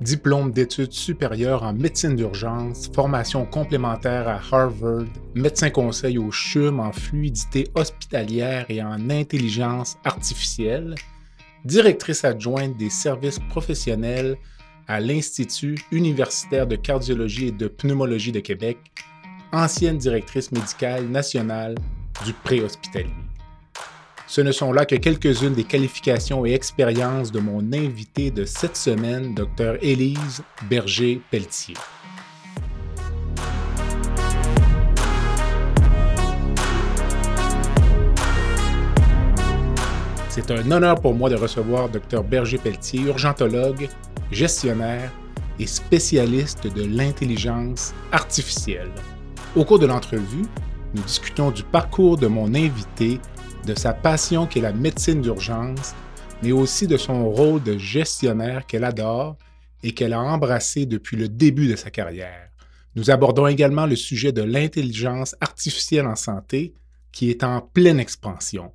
Diplôme d'études supérieures en médecine d'urgence, formation complémentaire à Harvard, médecin conseil au CHUM en fluidité hospitalière et en intelligence artificielle, directrice adjointe des services professionnels à l'Institut universitaire de cardiologie et de pneumologie de Québec, ancienne directrice médicale nationale du préhospitalier. Ce ne sont là que quelques-unes des qualifications et expériences de mon invité de cette semaine, Dr. Élise Berger-Pelletier. C'est un honneur pour moi de recevoir Dr. Berger-Pelletier, urgentologue, gestionnaire et spécialiste de l'intelligence artificielle. Au cours de l'entrevue, nous discutons du parcours de mon invité, de sa passion qu'est la médecine d'urgence, mais aussi de son rôle de gestionnaire qu'elle adore et qu'elle a embrassé depuis le début de sa carrière. Nous abordons également le sujet de l'intelligence artificielle en santé qui est en pleine expansion.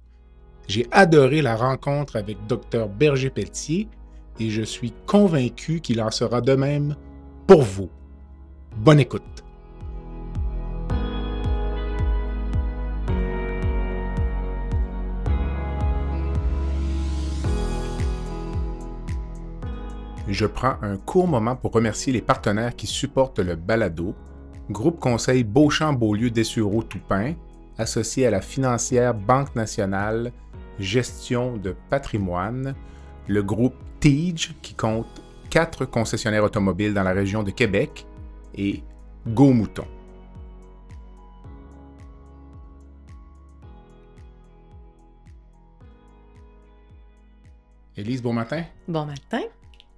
J'ai adoré la rencontre avec Dr Berger-Pelletier et je suis convaincu qu'il en sera de même pour vous. Bonne écoute. Je prends un court moment pour remercier les partenaires qui supportent le balado. Groupe Conseil Beauchamp-Beaulieu-Dessureau-Toupin, associé à la financière Banque nationale, gestion de patrimoine, le groupe Tige, qui compte quatre concessionnaires automobiles dans la région de Québec, et Go Mouton. Élise, bon matin. Bon matin.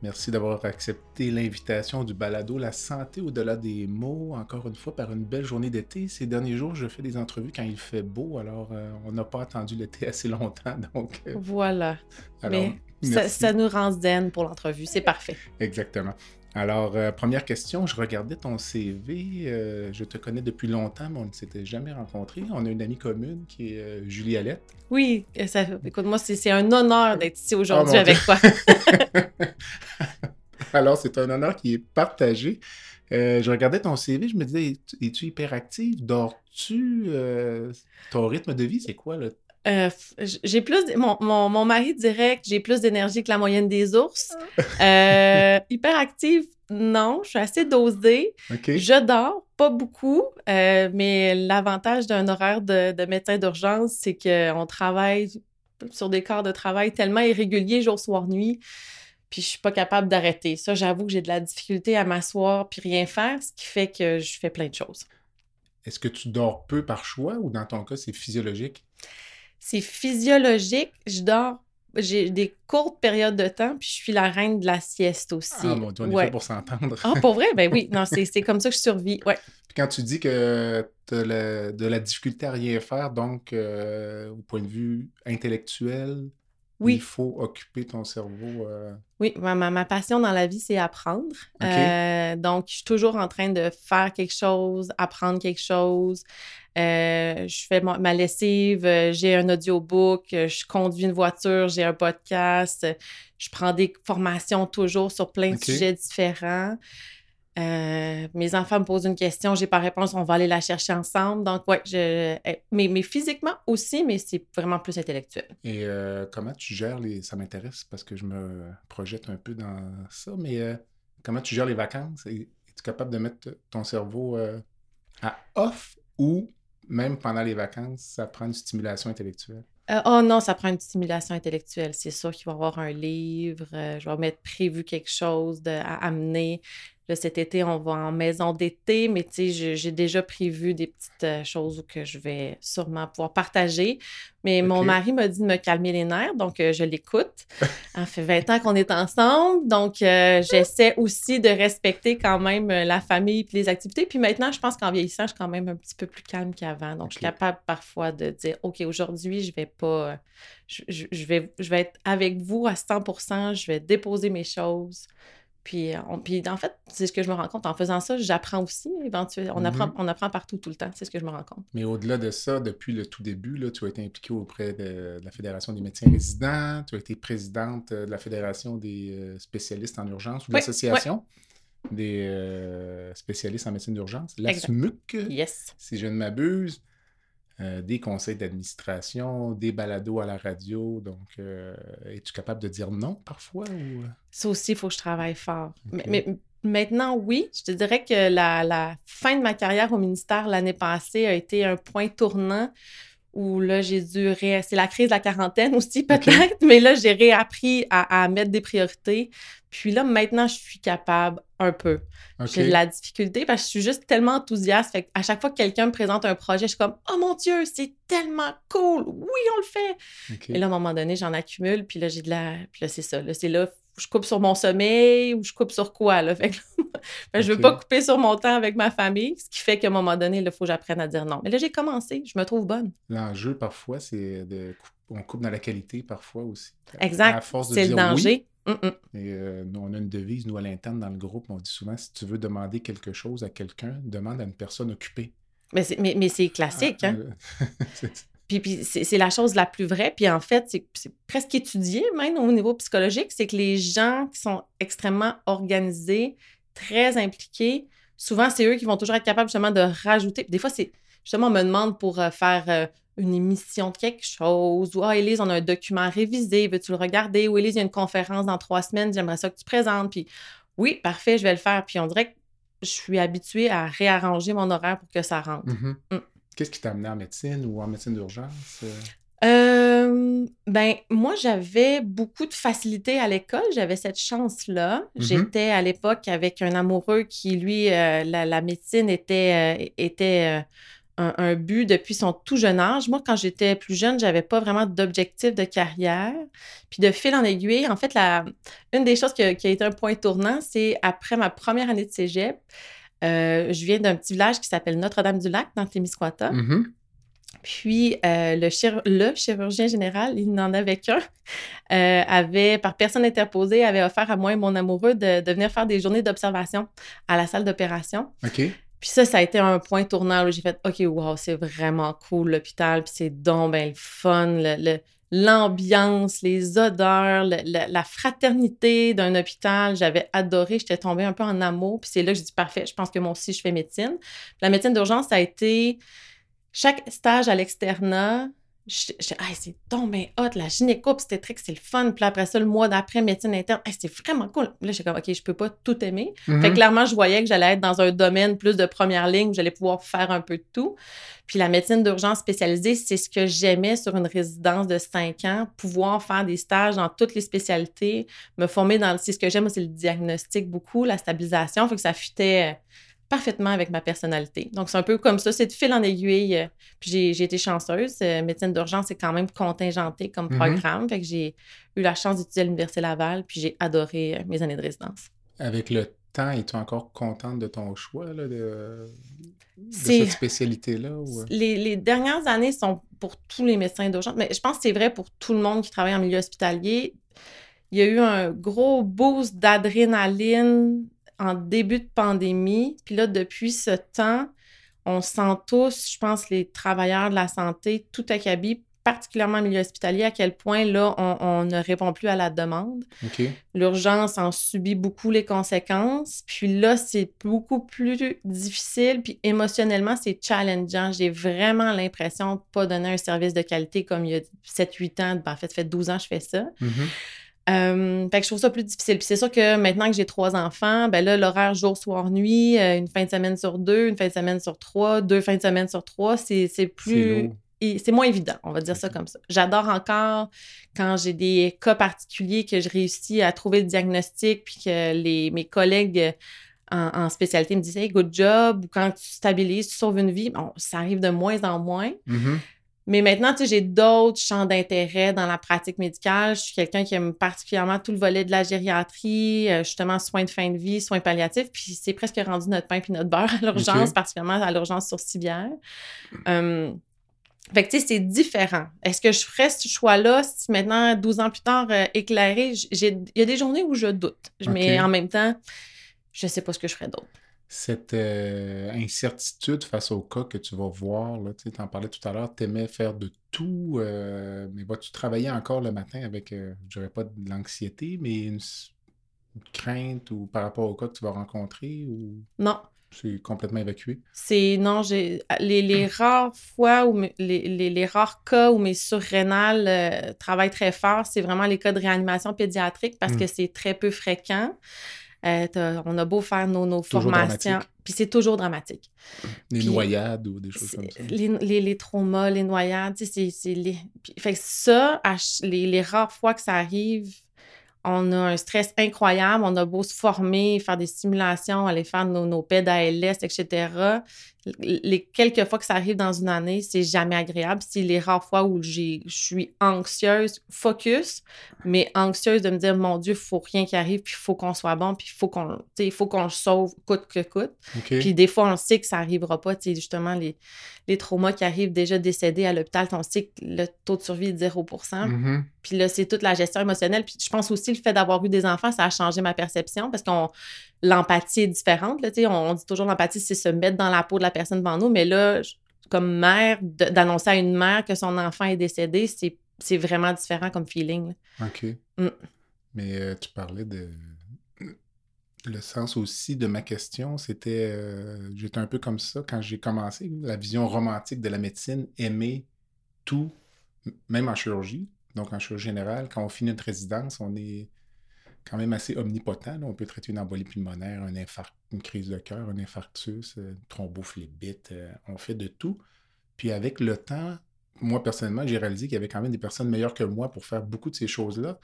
Merci d'avoir accepté l'invitation du balado La santé au-delà des mots, encore une fois par une belle journée d'été. Ces derniers jours, je fais des entrevues quand il fait beau, alors euh, on n'a pas attendu l'été assez longtemps. Donc, euh, voilà. Mais ça, nous rend zen pour l'entrevue, c'est parfait. Exactement. Alors, euh, première question, je regardais ton CV. je te connais depuis longtemps, mais on ne s'était jamais rencontrés. On a une amie commune qui est Julie Alette. Oui, ça, écoute, moi, c'est un honneur d'être ici aujourd'hui oh, avec toi. Alors, c'est un honneur qui est partagé. Euh, je regardais ton CV, je me disais, es-tu hyperactive? Dors-tu? Euh, ton rythme de vie, c'est quoi? Là? Euh, j'ai plus mon, mon, mari dirait que j'ai plus d'énergie que la moyenne des ours. hyperactive, non, je suis assez dosée. Je dors, pas beaucoup, mais l'avantage d'un horaire de, de médecin d'urgence, c'est qu'on travaille sur des corps de travail tellement irréguliers jour, soir, nuit puis je suis pas capable d'arrêter. Ça, j'avoue que j'ai de la difficulté à m'asseoir puis rien faire, ce qui fait que je fais plein de choses. Est-ce que tu dors peu par choix ou dans ton cas, c'est physiologique? C'est physiologique. Je dors. J'ai des courtes périodes de temps, puis je suis la reine de la sieste aussi. Ah, bon, on est fait pour s'entendre. ah, pour vrai? Ben oui, non, c'est comme ça que je survis. Ouais. Puis quand tu dis que tu as de la difficulté à rien faire, donc euh, au point de vue intellectuel, il faut occuper ton cerveau. Euh. Oui, ma, ma, passion dans la vie, c'est apprendre. Euh, donc, je suis toujours en train de faire quelque chose, apprendre quelque chose. Euh, je fais ma, lessive, j'ai un audiobook, je conduis une voiture, j'ai un podcast. Je prends des formations toujours sur plein de sujets différents. Euh, mes enfants me posent une question, j'ai pas réponse, on va aller la chercher ensemble. Donc, ouais, je, mais, mais physiquement aussi, mais c'est vraiment plus intellectuel. Et euh, comment tu gères les. Ça m'intéresse parce que je me projette un peu dans ça, mais euh, comment tu gères les vacances? Es-tu capable de mettre ton cerveau à off ou même pendant les vacances, ça prend une stimulation intellectuelle? oh non, ça prend une stimulation intellectuelle. C'est sûr qu'il va y avoir un livre, je vais mettre prévu quelque chose à amener cet été, on va en maison d'été, mais tu sais, j'ai déjà prévu des petites euh, choses que je vais sûrement pouvoir partager. Mais mon mari m'a dit de me calmer les nerfs, donc euh, je l'écoute. Ça fait 20 ans qu'on est ensemble, donc euh, j'essaie aussi de respecter quand même la famille et les activités. Puis maintenant, je pense qu'en vieillissant, je suis quand même un petit peu plus calme qu'avant. Donc, je suis capable parfois de dire, OK, aujourd'hui, je vais pas. Je, vais, je vais être avec vous à 100% je vais déposer mes choses. Puis, on, puis en fait, c'est ce que je me rends compte. En faisant ça, j'apprends aussi éventuellement. On, apprend, mm-hmm. on apprend partout, tout le temps. C'est ce que je me rends compte. Mais au-delà de ça, depuis le tout début, là, tu as été impliquée auprès de, la Fédération des médecins résidents. Tu as été présidente de la Fédération des euh, spécialistes en urgence ou l'association des euh, spécialistes en médecine d'urgence, la SMUC, yes. si je ne m'abuse. Euh, des conseils d'administration, des balados à la radio. Donc, euh, es-tu capable de dire non parfois? Ou... Ça aussi, il faut que je travaille fort. Mais, maintenant, oui. Je te dirais que la, la fin de ma carrière au ministère l'année passée a été un point tournant où là, j'ai dû ré... C'est la crise de la quarantaine aussi, peut-être, mais là, j'ai réappris à, mettre des priorités. Puis là, maintenant, je suis capable un peu. J'ai de la difficulté parce que je suis juste tellement enthousiaste. Fait à chaque fois que quelqu'un me présente un projet, je suis comme Oh mon Dieu, c'est tellement cool! Oui, on le fait! Et là, à un moment donné, j'en accumule, puis là, j'ai de la. Puis là, c'est ça. Là, c'est là, je coupe sur mon sommeil ou je coupe sur quoi, là. Fait que là, je veux pas couper sur mon temps avec ma famille, ce qui fait qu'à un moment donné, il faut que j'apprenne à dire non. Mais là, j'ai commencé, je me trouve bonne. L'enjeu, parfois, c'est de... On coupe dans la qualité, parfois aussi. Exact. C'est le danger. Et euh, nous, on a une devise, nous, à l'interne, dans le groupe, on dit souvent, si tu veux demander quelque chose à quelqu'un, demande à une personne occupée. Mais c'est, mais, c'est classique, hein? Ah, Puis, c'est la chose la plus vraie. Puis en fait, c'est presque étudié même au niveau psychologique, c'est que les gens qui sont extrêmement organisés, très impliqués, souvent, c'est eux qui vont toujours être capables justement de rajouter. des fois, c'est justement, on me demande pour euh, faire euh, une émission de quelque chose, ou Ah, Élise, on a un document révisé, veux-tu le regarder? Ou Élise, il y a une conférence dans trois semaines, j'aimerais ça que tu présentes. Puis oui, parfait, je vais le faire. Puis on dirait que je suis habituée à réarranger mon horaire pour que ça rentre. Mm-hmm. Mm. Qu'est-ce qui t'a amené en médecine ou en médecine d'urgence? Euh? Euh, ben, moi, j'avais beaucoup de facilité à l'école. J'avais cette chance-là. Mm-hmm. J'étais à l'époque avec un amoureux qui, lui, euh, la, médecine était, était un, but depuis son tout jeune âge. Moi, quand j'étais plus jeune, j'avais pas vraiment d'objectif de carrière. Puis de fil en aiguille, en fait, la, une des choses qui a, qui a été un point tournant, c'est après ma première année de cégep, euh, je viens d'un petit village qui s'appelle Notre-Dame-du-Lac, dans Témiscouata. Mm-hmm. Puis euh, le, le, chirurgien général, il n'en avait qu'un, euh, avait, par personne interposée, avait offert à moi et mon amoureux de, venir faire des journées d'observation à la salle d'opération. OK. Puis ça, ça a été un point tournant où j'ai fait OK, wow, c'est vraiment cool l'hôpital, puis c'est donc ben le fun, le, l'ambiance, les odeurs, la fraternité d'un hôpital. J'avais adoré, j'étais tombée un peu en amour. Puis c'est là que j'ai dit parfait, je pense que moi aussi, je fais médecine. la médecine d'urgence, a été chaque stage à l'externat, c'est donc bien hot, la gynéco, obstétrique, c'est le fun. Puis après ça, le mois d'après, médecine interne, c'est vraiment cool. Là, j'étais comme, OK, je peux pas tout aimer. Fait mm-hmm. clairement, je voyais que j'allais être dans un domaine plus de première ligne où j'allais pouvoir faire un peu de tout. Puis la médecine d'urgence spécialisée, c'est ce que j'aimais sur une résidence de cinq ans, pouvoir faire des stages dans toutes les spécialités, me former dans. C'est ce que j'aime, c'est le diagnostic beaucoup, la stabilisation. Fait que ça fitait parfaitement avec ma personnalité. Donc, c'est un peu comme ça, c'est de fil en aiguille. Euh, puis j'ai été chanceuse. Euh, médecine d'urgence, c'est quand même contingenté comme mm-hmm. programme. Fait que j'ai eu la chance d'étudier à l'Université Laval, puis j'ai adoré euh, mes années de résidence. Avec le temps, es-tu encore contente de ton choix là, de, cette spécialité-là? Les, les, dernières années sont pour tous les médecins d'urgence, mais je pense que c'est vrai pour tout le monde qui travaille en milieu hospitalier. Il y a eu un gros boost d'adrénaline en début de pandémie. Puis là, depuis ce temps, on sent tous, je pense, les travailleurs de la santé, tout acabit, particulièrement au milieu hospitalier, à quel point là, on, ne répond plus à la demande. L'urgence en subit beaucoup les conséquences. Puis là, c'est beaucoup plus difficile. Puis émotionnellement, c'est challengeant. J'ai vraiment l'impression de ne pas donner un service de qualité comme il y a 7-8 ans. Ben, en fait, ça fait 12 ans que je fais ça. Mm-hmm. Euh, fait que je trouve ça plus difficile. Puis c'est sûr que maintenant que j'ai trois enfants, ben là, l'horaire jour, soir, nuit, euh, une fin de semaine sur deux, une fin de semaine sur trois, deux fins de semaine sur trois, c'est plus. C'est moins évident, on va dire ça comme ça. J'adore encore quand j'ai des cas particuliers que je réussis à trouver le diagnostic, puis que les, mes collègues en, spécialité me disent Hey, good job, ou quand tu stabilises, tu sauves une vie. Bon, ça arrive de moins en moins. Mm-hmm. Mais maintenant, tu sais, j'ai d'autres champs d'intérêt dans la pratique médicale. Je suis quelqu'un qui aime particulièrement tout le volet de la gériatrie, euh, justement, soins de fin de vie, soins palliatifs. Puis c'est presque rendu notre pain puis notre beurre à l'urgence, particulièrement à l'urgence sur civière. Hum, Fait que, tu sais, c'est différent. Est-ce que je ferais ce choix-là si maintenant, 12 ans plus tard, euh, éclairé, il y a des journées où je doute. Mais en même temps, je sais pas ce que je ferais d'autre. Cette euh, incertitude face au cas que tu vas voir, tu en parlais tout à l'heure, tu aimais faire de tout, euh, mais vas-tu travailler encore le matin avec, je dirais pas de l'anxiété, mais une, crainte ou par rapport au cas que tu vas rencontrer? Ou... Non, c'est complètement évacué? C'est non, j'ai les, les, rares fois ou les, les, les, rares cas où mes surrénales euh, travaillent très fort, c'est vraiment les cas de réanimation pédiatrique parce que hmm. c'est très peu fréquent. Euh, on a beau faire nos, nos formations. Puis c'est toujours dramatique. Les noyades ou des choses comme ça. Les, les, les traumas, les noyades, c'est. Les... fait que ça, les, les rares fois que ça arrive, on a un stress incroyable. On a beau se former, faire des simulations, aller faire nos, nos PED ALS, etc les quelques fois que ça arrive dans une année, c'est jamais agréable. C'est les rares fois où je suis anxieuse, focus, mais anxieuse de me dire, mon Dieu, il faut rien qui arrive, puis il faut qu'on soit bon, puis il faut qu'on il faut qu'on le sauve coûte que coûte. Puis des fois, on sait que ça n'arrivera pas. Justement, les, les traumas qui arrivent déjà décédés à l'hôpital, on sait que le taux de survie est de 0 mm-hmm. Puis là, c'est toute la gestion émotionnelle. Puis je pense aussi le fait d'avoir eu des enfants, ça a changé ma perception parce qu'on l'empathie est différente. Là, on, dit toujours l'empathie, c'est se mettre dans la peau de la personne devant nous, mais là, comme mère, d'annoncer à une mère que son enfant est décédé, c'est vraiment différent comme feeling. OK. Mm. Mais euh, tu parlais de. Le sens aussi de ma question, c'était. Euh, j'étais un peu comme ça quand j'ai commencé, la vision romantique de la médecine, aimer tout, même en chirurgie. Donc en chirurgie générale, quand on finit notre résidence, on est quand même assez omnipotent. On peut traiter une embolie pulmonaire, une crise de cœur, un infarctus, euh, une thrombophlébite, euh, on fait de tout. Puis avec le temps, moi personnellement, j'ai réalisé qu'il y avait quand même des personnes meilleures que moi pour faire beaucoup de ces choses-là.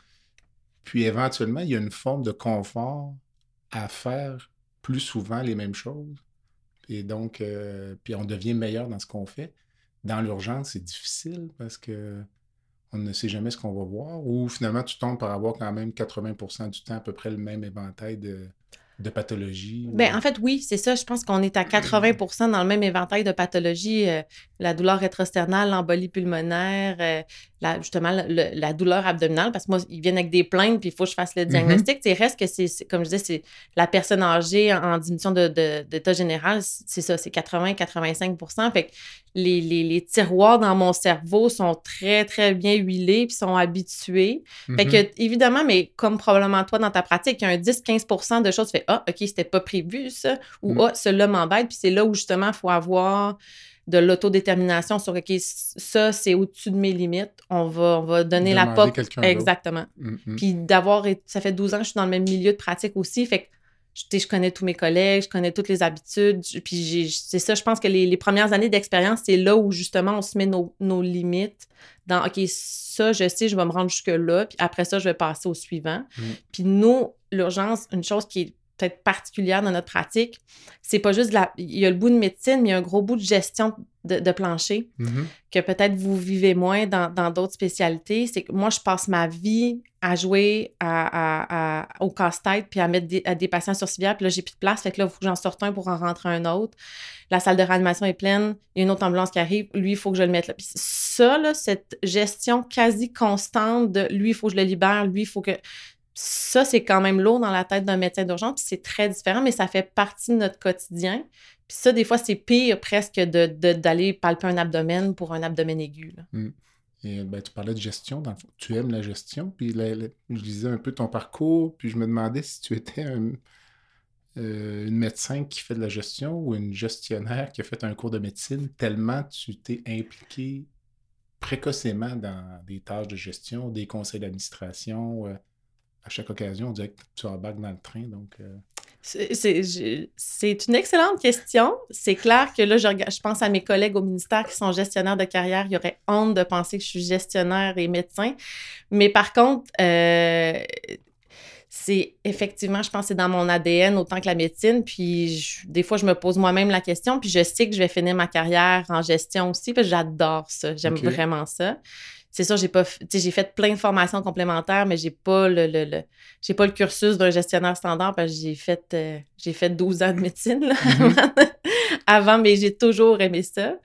Puis éventuellement, il y a une forme de confort à faire plus souvent les mêmes choses. Et donc, euh, puis on devient meilleur dans ce qu'on fait. Dans l'urgence, c'est difficile parce que on ne sait jamais ce qu'on va voir, ou finalement tu tombes par avoir quand même 80% du temps à peu près le même éventail de, de pathologies? Bien, en fait, oui, c'est ça. Je pense qu'on est à 80% dans le même éventail de pathologies. Euh, la douleur rétrosternale, l'embolie pulmonaire, euh, la, justement la douleur abdominale, parce que moi, ils viennent avec des plaintes, puis il faut que je fasse le mm-hmm. diagnostic. Il reste que c'est, comme je disais, c'est la personne âgée en, diminution de, d'état général, c'est ça, c'est 80-85% Fait que les, les, les, tiroirs dans mon cerveau sont très, très bien huilés, puis sont habitués. Fait que, mm-hmm. évidemment, mais comme probablement toi dans ta pratique, il y a un 10-15% de choses, tu fais Ah, OK, c'était pas prévu ça, ou mm. Ah, cela m'embête, puis c'est là où justement, il faut avoir de l'autodétermination sur OK, ça, c'est au-dessus de mes limites. On va, on va donner la porte. Exactement. Mm, mm. Puis d'avoir, ça fait 12 ans que je suis dans le même milieu de pratique aussi. Fait que je, je connais tous mes collègues, je connais toutes les habitudes. Puis c'est ça, je pense que les, premières années d'expérience, c'est là où justement on se met nos, limites dans OK, ça, je sais, je vais me rendre jusque-là. Puis après ça, je vais passer au suivant. Mm. Puis nous, l'urgence, une chose qui est peut-être particulière dans notre pratique, c'est pas juste la. Il y a le bout de médecine, mais il y a un gros bout de gestion de, plancher mm-hmm. que peut-être vous vivez moins dans d'autres spécialités. C'est que moi, je passe ma vie à jouer à, au casse-tête puis à mettre des, à des patients sur civière, puis là, j'ai plus de place. Fait que là, il faut que j'en sorte un pour en rentrer un autre. La salle de réanimation est pleine, il y a une autre ambulance qui arrive, lui, il faut que je le mette là. Puis ça, là, cette gestion quasi constante de lui, il faut que je le libère, lui, il faut que ça, c'est quand même lourd dans la tête d'un médecin d'urgence, puis c'est très différent, mais ça fait partie de notre quotidien. Puis ça, des fois, c'est pire presque d'aller de, palper un abdomen pour un abdomen aigu. Mmh. Et ben, tu parlais de gestion, tu aimes la gestion, puis je lisais un peu ton parcours, puis je me demandais si tu étais un, euh, une médecin qui fait de la gestion ou une gestionnaire qui a fait un cours de médecine, tellement tu t'es impliqué précocement dans des tâches de gestion, des conseils d'administration. Euh, à chaque occasion, on dirait que tu embarques dans le train. Donc, euh. C'est une excellente question. C'est clair que là, je, je, pense à mes collègues au ministère qui sont gestionnaires de carrière. Il y aurait honte de penser que je suis gestionnaire et médecin. Mais par contre, euh, c'est effectivement, je pense c'est dans mon ADN autant que la médecine. Puis des fois, je me pose moi-même la question. Puis je sais que je vais finir ma carrière en gestion aussi. Que j'adore ça. J'aime vraiment ça c'est ça, j'ai pas j'ai fait plein de formations complémentaires, mais j'ai pas le, le, j'ai pas le cursus d'un gestionnaire standard parce que j'ai fait euh, j'ai fait 12 ans de médecine mm-hmm. avant, mais j'ai toujours aimé ça.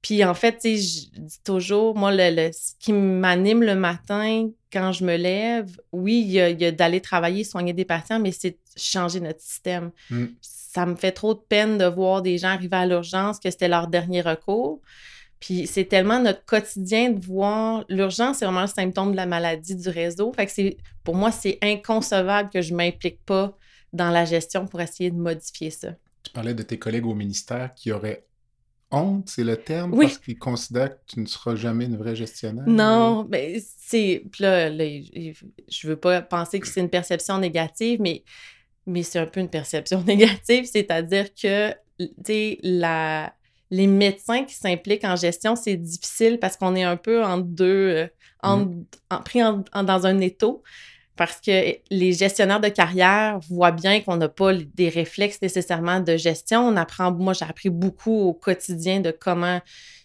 Puis en fait, tu sais, je dis toujours, moi, le, ce qui m'anime le matin quand je me lève, oui, il y a, d'aller travailler, soigner des patients, mais c'est changer notre système. Mm. Ça me fait trop de peine de voir des gens arriver à l'urgence que c'était leur dernier recours. Puis c'est tellement notre quotidien de voir l'urgence, c'est vraiment le symptôme de la maladie du réseau. Fait que c'est pour moi, c'est inconcevable que je ne m'implique pas dans la gestion pour essayer de modifier ça. Tu parlais de tes collègues au ministère qui auraient honte, c'est le terme, parce qu'ils considèrent que tu ne seras jamais une vraie gestionnaire. Non, mais c'est. Là, là, je veux pas penser que c'est une perception négative, mais, mais c'est un peu une perception négative, c'est-à-dire que, tu sais, la les médecins qui s'impliquent en gestion, c'est difficile parce qu'on est un peu en deux, euh, mm. en, pris dans un étau. Parce que les gestionnaires de carrière voient bien qu'on n'a pas des réflexes nécessairement de gestion. On apprend, moi, j'ai appris beaucoup au quotidien de comment. Tu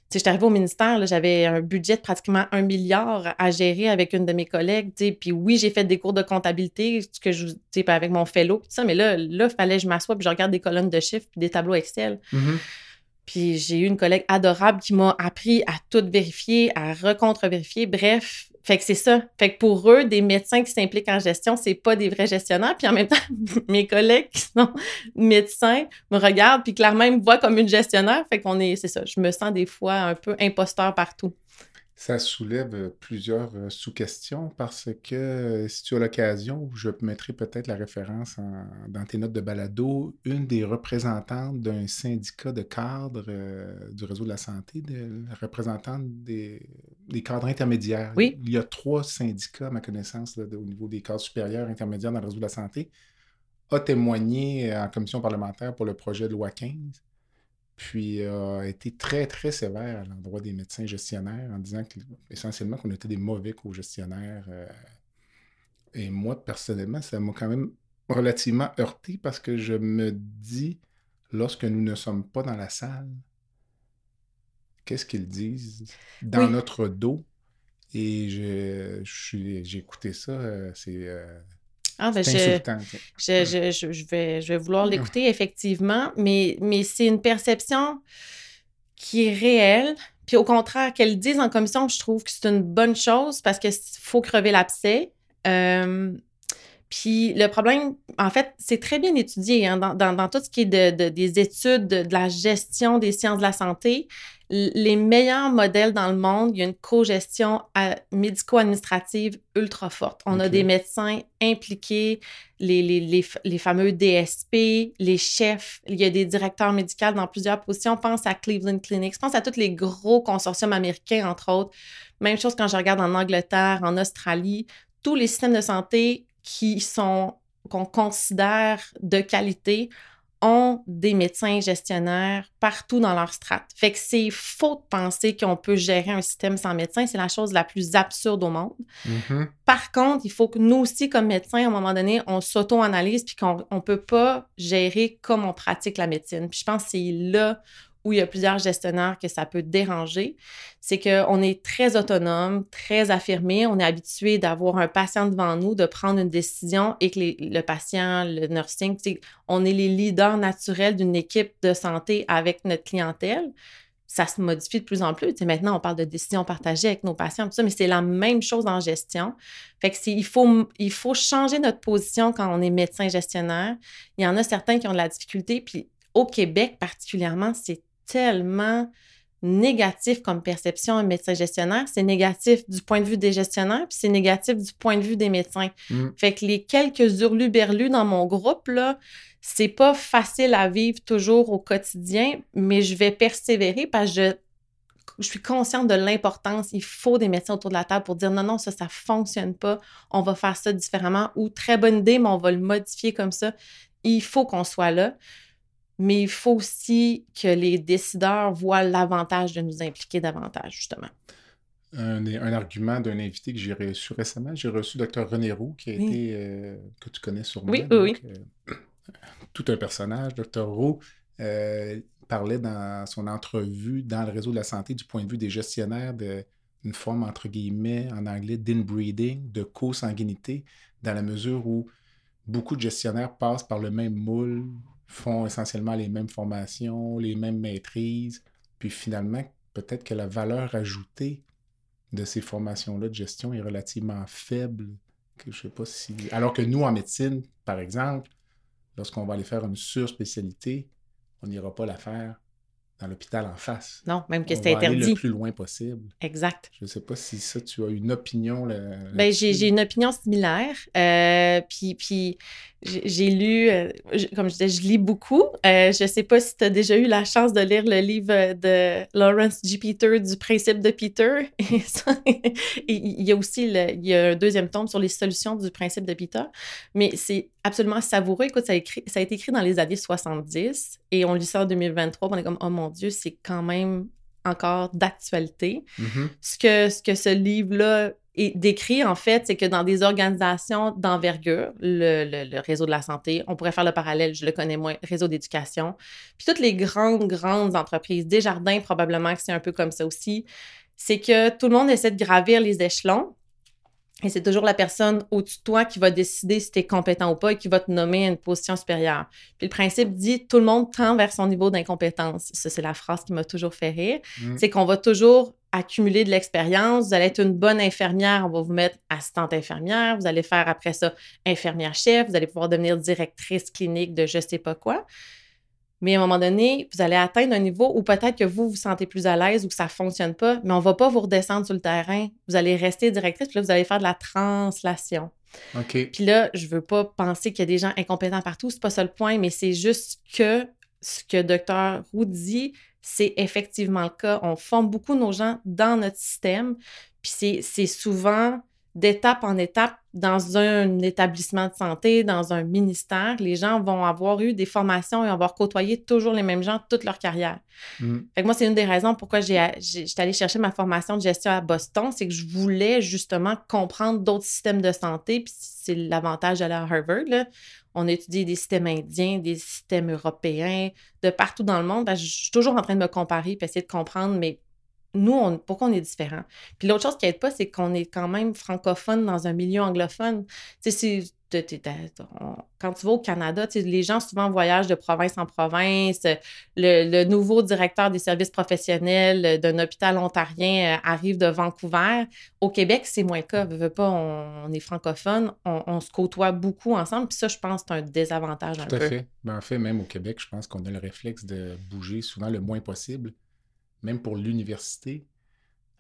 sais, j'étais arrivée au ministère, j'avais un budget de pratiquement un milliard à gérer avec une de mes collègues. Puis oui, j'ai fait des cours de comptabilité, que je, avec mon fellow, ça, mais là, là, il fallait que je m'assoie puis je regarde des colonnes de chiffres puis des tableaux Excel. Mm-hmm. Puis j'ai eu une collègue adorable qui m'a appris à tout vérifier, à recontre-vérifier. Bref, fait que c'est ça. Fait que pour eux, des médecins qui s'impliquent en gestion, c'est pas des vrais gestionnaires. Puis en même temps, mes collègues qui sont médecins me regardent puis clairement ils me voient comme une gestionnaire. Fait qu'on est, c'est ça. Je me sens des fois un peu imposteur partout. Ça soulève plusieurs sous-questions parce que si tu as l'occasion, je mettrai peut-être la référence dans tes notes de balado, une des représentantes d'un syndicat de cadres du réseau de la santé, de, la représentante des, cadres intermédiaires. Oui. Il y a trois syndicats, à ma connaissance, au niveau des cadres supérieurs intermédiaires dans le réseau de la santé, a témoigné en commission parlementaire pour le projet de loi 15 puis euh, a été très, très sévère à l'endroit des médecins gestionnaires en disant que, essentiellement qu'on était des mauvais co-gestionnaires. Euh. et moi, personnellement, ça m'a quand même relativement heurté parce que je me dis, lorsque nous ne sommes pas dans la salle, qu'est-ce qu'ils disent dans notre dos? Et j'ai écouté ça, euh, c'est ah, ben je, je, vais, je vais vouloir l'écouter, effectivement, mais, mais c'est une perception qui est réelle. Puis au contraire, qu'elle dise en commission, je trouve que c'est une bonne chose parce qu'il faut crever l'abcès. Euh, puis le problème, en fait, c'est très bien étudié hein, dans, dans, tout ce qui est de, des études de, la gestion des sciences de la santé les meilleurs modèles dans le monde, il y a une co-gestion euh, médico-administrative ultra forte. On a des médecins impliqués, les, les, les, fameux DSP, les chefs, il y a des directeurs médicaux dans plusieurs positions. Pense à Cleveland Clinic, pense à tous les gros consortiums américains, entre autres. Même chose quand je regarde en Angleterre, en Australie, tous les systèmes de santé qui sont qu'on considère de qualité ont des médecins gestionnaires partout dans leur strate. Fait que c'est faux de penser qu'on peut gérer un système sans médecin. C'est la chose la plus absurde au monde. Mm-hmm. Par contre, il faut que nous aussi, comme médecins, à un moment donné, on s'auto-analyse puis qu'on ne peut pas gérer comme on pratique la médecine. Puis je pense que c'est là où il y a plusieurs gestionnaires que ça peut déranger, c'est qu'on est très autonome, très affirmé. On est habitué d'avoir un patient devant nous, de prendre une décision et que le patient, le nursing, on est les leaders naturels d'une équipe de santé avec notre clientèle. Ça se modifie de plus en plus. maintenant, on parle de décisions partagées avec nos patients, tout ça, mais c'est la même chose en gestion. Il faut, il faut changer notre position quand on est médecin gestionnaire. Il y en a certains qui ont de la difficulté, puis au Québec particulièrement, c'est tellement négatif comme perception un médecin gestionnaire. C'est négatif du point de vue des gestionnaires, puis c'est négatif du point de vue des médecins. Mm. Fait que les quelques hurluberlus dans mon groupe, là, c'est pas facile à vivre toujours au quotidien, mais je vais persévérer parce que je, je suis consciente de l'importance. Il faut des médecins autour de la table pour dire non, non, ça, ça fonctionne pas. On va faire ça différemment ou très bonne idée, mais on va le modifier comme ça. Il faut qu'on soit là mais il faut aussi que les décideurs voient l'avantage de nous impliquer davantage, justement. Un, argument d'un invité que j'ai reçu récemment, j'ai reçu Dr. René Roux, qui a été, euh, que tu connais sûrement. Oui, oui, oui. Euh, tout un personnage. Dr. Roux euh, parlait dans son entrevue dans le réseau de la santé du point de vue des gestionnaires d'une forme, entre guillemets, en anglais, d'inbreeding, de co-sanguinité, dans la mesure où beaucoup de gestionnaires passent par le même moule font essentiellement les mêmes formations, les mêmes maîtrises. Puis finalement, peut-être que la valeur ajoutée de ces formations-là de gestion est relativement faible. Que je sais pas si... Alors que nous, en médecine, par exemple, lorsqu'on va aller faire une surspécialité, on n'ira pas la faire dans l'hôpital en face. Non, même que c'est interdit. Aller le plus loin possible. Exact. Je ne sais pas si ça, tu as une opinion. Là, ben, j'ai une opinion similaire. Euh, puis, puis j'ai lu, euh, comme je disais, je lis beaucoup. Euh, je ne sais pas si tu as déjà eu la chance de lire le livre de Lawrence G. Peter du principe de Peter. Et il y a aussi il y a un deuxième tome sur les solutions du principe de Peter. Mais c'est absolument savoureux. Écoute, ça a, écrit, ça a été écrit dans les années 70 et on lit ça en 2023. On est comme, oh mon Dieu, c'est quand même encore d'actualité. Mm-hmm. Ce, que, ce que ce livre-là décrit, en fait, c'est que dans des organisations d'envergure, le, réseau de la santé, on pourrait faire le parallèle, je le connais moins, réseau d'éducation, puis toutes les grandes, grandes entreprises, Desjardins, probablement que c'est un peu comme ça aussi, c'est que tout le monde essaie de gravir les échelons, et c'est toujours la personne au-dessus de toi qui va décider si tu es compétent ou pas et qui va te nommer à une position supérieure. Puis le principe dit tout le monde tend vers son niveau d'incompétence. Ça, c'est la phrase qui m'a toujours fait rire. Mm. C'est qu'on va toujours accumuler de l'expérience. Vous allez être une bonne infirmière, on va vous mettre assistante infirmière. Vous allez faire après ça infirmière-chef. Vous allez pouvoir devenir directrice clinique de je sais pas quoi. Mais à un moment donné, vous allez atteindre un niveau où peut-être que vous vous sentez plus à l'aise ou que ça ne fonctionne pas, mais on ne va pas vous redescendre sur le terrain. Vous allez rester directrice, puis là, vous allez faire de la translation. OK. Puis là, je ne veux pas penser qu'il y a des gens incompétents partout, c'est pas ça le point, mais c'est juste que ce que Dr. Roux dit, c'est effectivement le cas. On forme beaucoup nos gens dans notre système, puis c'est souvent d'étape en étape dans un établissement de santé, dans un ministère, les gens vont avoir eu des formations et avoir côtoyé toujours les mêmes gens toute leur carrière. Mm. Fait que moi, c'est une des raisons pourquoi j'ai, j'étais allée chercher ma formation de gestion à Boston, c'est que je voulais justement comprendre d'autres systèmes de santé, puis c'est l'avantage d'aller à Harvard. Là. On a étudié des systèmes indiens, des systèmes européens, de partout dans le monde. Je suis toujours en train de me comparer et essayer de comprendre, mais nous, on, pourquoi on est différent. Puis l'autre chose qui n'aide pas, c'est qu'on est quand même francophone dans un milieu anglophone. Tu sais, quand tu vas au Canada, les gens souvent voyagent de province en province. Le, nouveau directeur des services professionnels d'un hôpital ontarien euh, arrive de Vancouver. Au Québec, c'est moins le cas. Veux, pas, on, est francophone, on, se côtoie beaucoup ensemble. Puis ça, je pense, c'est un désavantage Tout à fait. Ben, en fait, même au Québec, je pense qu'on a le réflexe de bouger souvent le moins possible même pour l'université,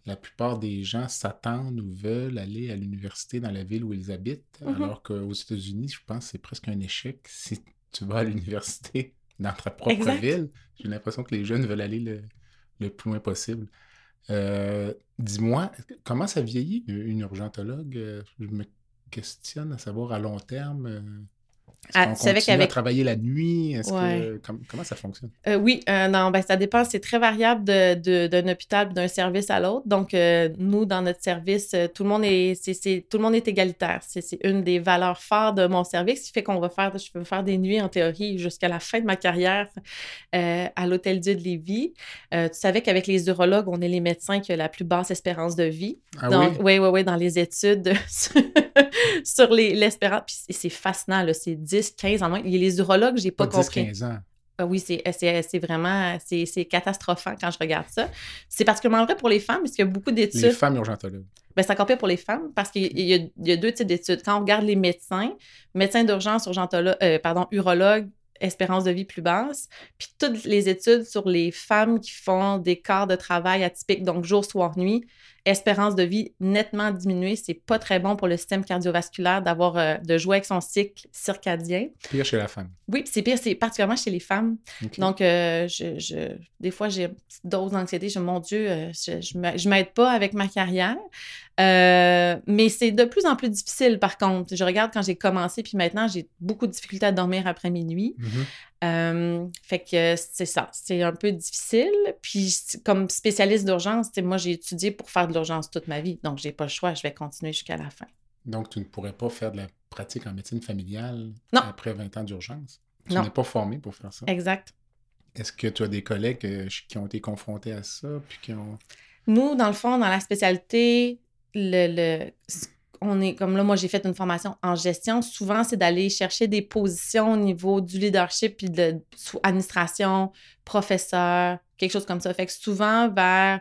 la plupart des gens s'attendent ou veulent aller à l'université dans la ville où ils habitent, Mhm. alors qu'aux États-Unis, je pense que c'est presque un échec si tu vas à l'université dans ta propre ville. J'ai l'impression que les jeunes veulent aller le, plus loin possible. Euh, dis-moi, comment ça vieillit une urgentologue? Je me questionne à savoir à long terme. Euh, ah, on continue à travailler la nuit? comment ça fonctionne? Euh, oui, euh, non, ben, ça dépend. C'est très variable d'un de, hôpital d'un service à l'autre. Donc, euh, nous, dans notre service, tout, le monde est, tout le monde est égalitaire. C'est une des valeurs fortes de mon service, ce qui fait qu'on va faire, je peux faire des nuits en théorie jusqu'à la fin de ma carrière à l'Hôtel Dieu de Lévis. tu savais qu'avec les urologues, on est les médecins qui ont la plus basse espérance de vie. Ah Donc, oui? Oui, oui, oui, dans les études sur l'espérance. Puis c'est fascinant, c'est 10, 15 ans moins. Il y a les urologues, j'ai pas, pas 10, compris. 15 ans. Ah oui, c'est vraiment, c'est catastrophant quand je regarde ça. C'est particulièrement vrai pour les femmes, parce qu'il y a beaucoup d'études. Les femmes urgentologues. Ben, c'est encore pire pour les femmes, parce qu'il y, y, a deux types d'études. Quand on regarde les médecins, médecins d'urgence, urgentologue, euh, pardon, urologues, espérance de vie plus basse, puis toutes les études sur les femmes qui font des quarts de travail atypiques, donc jour, soir, nuit, espérance de vie nettement diminuée. C'est pas très bon pour le système cardiovasculaire d'avoir euh, de jouer avec son cycle circadien. Pire chez la femme. Oui, c'est pire, c'est particulièrement chez les femmes. Donc, euh, je, je, des fois, j'ai une petite dose d'anxiété. Je mon Dieu, euh, je, je m'aide pas avec ma carrière. Mais c'est de plus en plus difficile, par contre. Je regarde quand j'ai commencé, puis maintenant, j'ai beaucoup de difficultés à dormir après minuit. Mm-hmm. fait que c'est ça, c'est un peu difficile. Puis, comme spécialiste d'urgence, moi, j'ai étudié pour faire de l'urgence toute ma vie. Donc, j'ai pas le choix, je vais continuer jusqu'à la fin. Donc, tu ne pourrais pas faire de la pratique en médecine familiale non. après 20 ans d'urgence? Tu n'es pas formé pour faire ça? Exact. Est-ce que tu as des collègues euh, qui ont été confrontés à ça? Puis qui ont... Nous, dans le fond, dans la spécialité, le, le on est comme là, moi, j'ai fait une formation en gestion. Souvent, c'est d'aller chercher des positions au niveau du leadership puis de administration, professeur, quelque chose comme ça. Fait que souvent, vers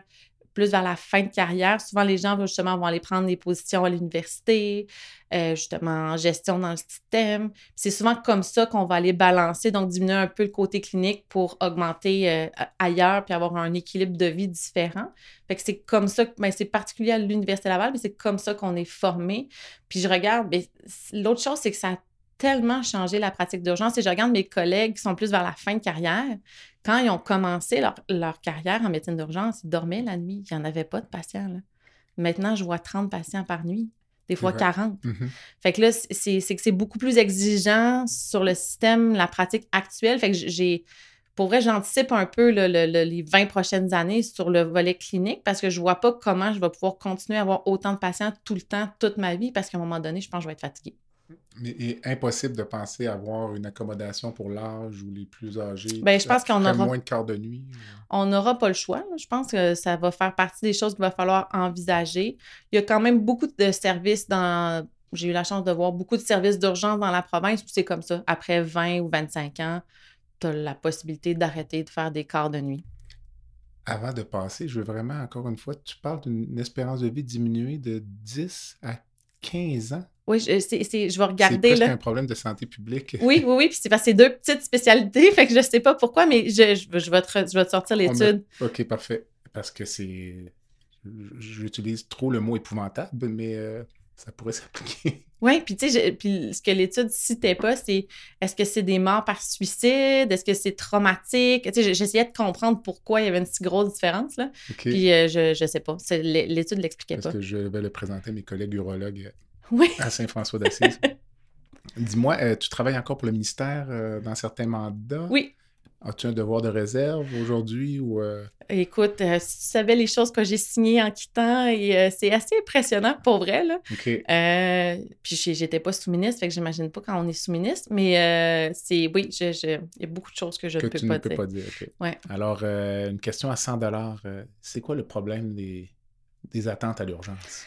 plus vers la fin de carrière, souvent les gens justement vont aller prendre des positions à l'université, euh, justement en gestion dans le système. C'est souvent comme ça qu'on va aller balancer, donc diminuer un peu le côté clinique pour augmenter euh, ailleurs puis avoir un équilibre de vie différent. Que c'est comme ça, ben, c'est particulier à l'Université Laval, mais c'est comme ça qu'on est formé. Puis je regarde, ben, l'autre chose, c'est que ça tellement changé la pratique d'urgence. Et je regarde mes collègues qui sont plus vers la fin de carrière. Quand ils ont commencé leur, carrière en médecine d'urgence, ils dormaient la nuit. Il n'y en avait pas de patients. Maintenant, je vois 30 patients par nuit, des fois 40. Mm-hmm. Fait que là, c'est que c'est beaucoup plus exigeant sur le système, la pratique actuelle. Fait que j'ai. Pour vrai, j'anticipe un peu les 20 prochaines années sur le volet clinique parce que je ne vois pas comment je vais pouvoir continuer à avoir autant de patients tout le temps, toute ma vie, parce qu'à un moment donné, je pense que je vais être fatiguée. Mais est impossible de penser avoir une accommodation pour l'âge ou les plus âgés. Bien, je pense qu'on aura moins de quart de nuit. On n'aura pas le choix. Je pense que ça va faire partie des choses qu'il va falloir envisager. Il y a quand même beaucoup de services dans. J'ai eu la chance de voir beaucoup de services d'urgence dans la province où c'est comme ça. Après 20 ou 25 ans, tu as la possibilité d'arrêter de faire des quarts de nuit. Avant de passer, je veux vraiment, encore une fois, tu parles d'une espérance de vie diminuée de 10 à 15 ans. Oui, je, je vais regarder. C'est un problème de santé publique. Oui, oui, oui. Puis c'est parce que c'est deux petites spécialités. Fait que je ne sais pas pourquoi, mais je, je, vais, te, je vais te sortir l'étude. OK, parfait. Parce que c'est. J'utilise trop le mot épouvantable, mais euh, ça pourrait s'appliquer. Oui, puis tu sais, puis ce que l'étude citait pas, c'est est-ce que c'est des morts par suicide? Est-ce que c'est traumatique? Tu sais, j'essayais de comprendre pourquoi il y avait une si grosse différence, là. Puis euh, je, je sais pas. L'étude ne l'expliquait pas. Parce que je vais le présenter à mes collègues urologues oui. à Saint-François d'Assise. Dis-moi, euh, tu travailles encore pour le ministère euh, dans certains mandats? Oui. As-tu un devoir de réserve aujourd'hui ou euh? Écoute, si tu savais les choses que j'ai signées en quittant, et c'est assez impressionnant pour vrai. Là. puis j'étais pas sous-ministre, fait que j'imagine pas quand on est sous-ministre, mais c'est oui, il y a beaucoup de choses que je ne peux, tu pas, ne peux pas dire. Ouais. Alors, une question à 100 c'est quoi le problème des, des attentes à l'urgence?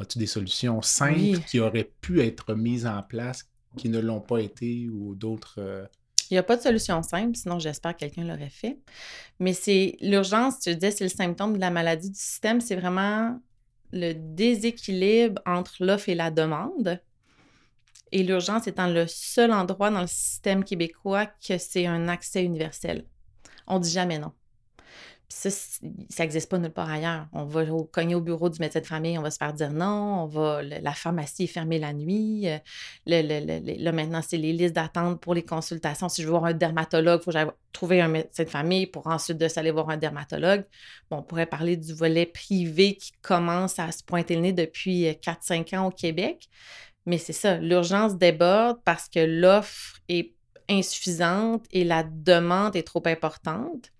As-tu des solutions simples qui auraient pu être mises en place, qui ne l'ont pas été ou d'autres... Euh? Il n'y a pas de solution simple, sinon j'espère que quelqu'un l'aurait fait. Mais c'est l'urgence, tu disais, c'est le symptôme de la maladie du système, c'est vraiment le déséquilibre entre l'offre et la demande. Et l'urgence étant le seul endroit dans le système québécois que c'est un accès universel. On dit jamais non ça, ça n'existe pas nulle part ailleurs. On va cogner au bureau du médecin de famille, on va se faire dire non, on va, la pharmacie est fermée la nuit. Euh, là, maintenant, c'est les listes d'attente pour les consultations. Si je veux voir un dermatologue, il faut trouver un médecin de famille pour ensuite de s'aller voir un dermatologue. Bon, on pourrait parler du volet privé qui commence à se pointer le nez depuis 4-5 euh, ans au Québec. Mais c'est ça, l'urgence déborde parce que l'offre est insuffisante et la demande est trop importante.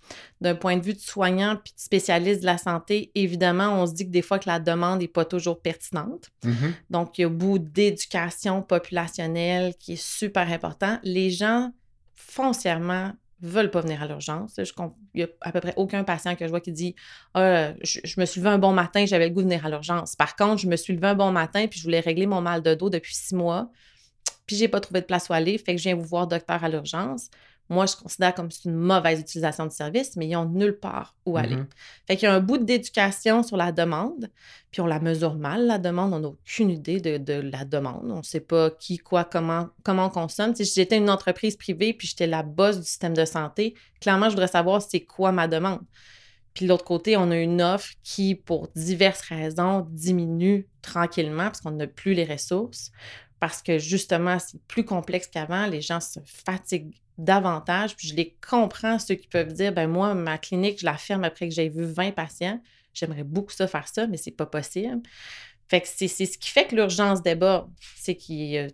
D'un point de vue de soignant puis de spécialiste de la santé, évidemment, on se dit que des fois que la demande n'est pas toujours pertinente. Donc, il Donc, il y a beaucoup d'éducation populationnelle qui est super important. Les gens, foncièrement, veulent pas venir à l'urgence. Il n'y a à peu près aucun patient que je vois qui dit ah, je, je, me suis levé un bon matin, j'avais le goût de venir à l'urgence. Par contre, je me suis levé un bon matin puis je voulais régler mon mal de dos depuis six mois puis j'ai pas trouvé de place où aller, fait que je viens vous voir docteur à l'urgence. Moi, je considère comme c'est une mauvaise utilisation du service, mais ils ont nulle part où aller. Mm-hmm. Fait qu'il y a un bout d'éducation sur la demande, puis on la mesure mal, la demande. On n'a aucune idée de, la demande. On ne sait pas qui, quoi, comment, comment on consomme. Si j'étais une entreprise privée, puis j'étais la boss du système de santé, clairement, je voudrais savoir c'est quoi ma demande. Puis de l'autre côté, on a une offre qui, pour diverses raisons, diminue tranquillement parce qu'on n'a plus les ressources parce que justement, c'est plus complexe qu'avant. Les gens se fatiguent davantage. Puis je les comprends, ceux qui peuvent dire ben moi, ma clinique, je la ferme après que j'ai vu 20 patients. J'aimerais beaucoup ça faire ça, mais c'est pas possible. Fait que c'est ce qui fait que l'urgence déborde. C'est qu'il y a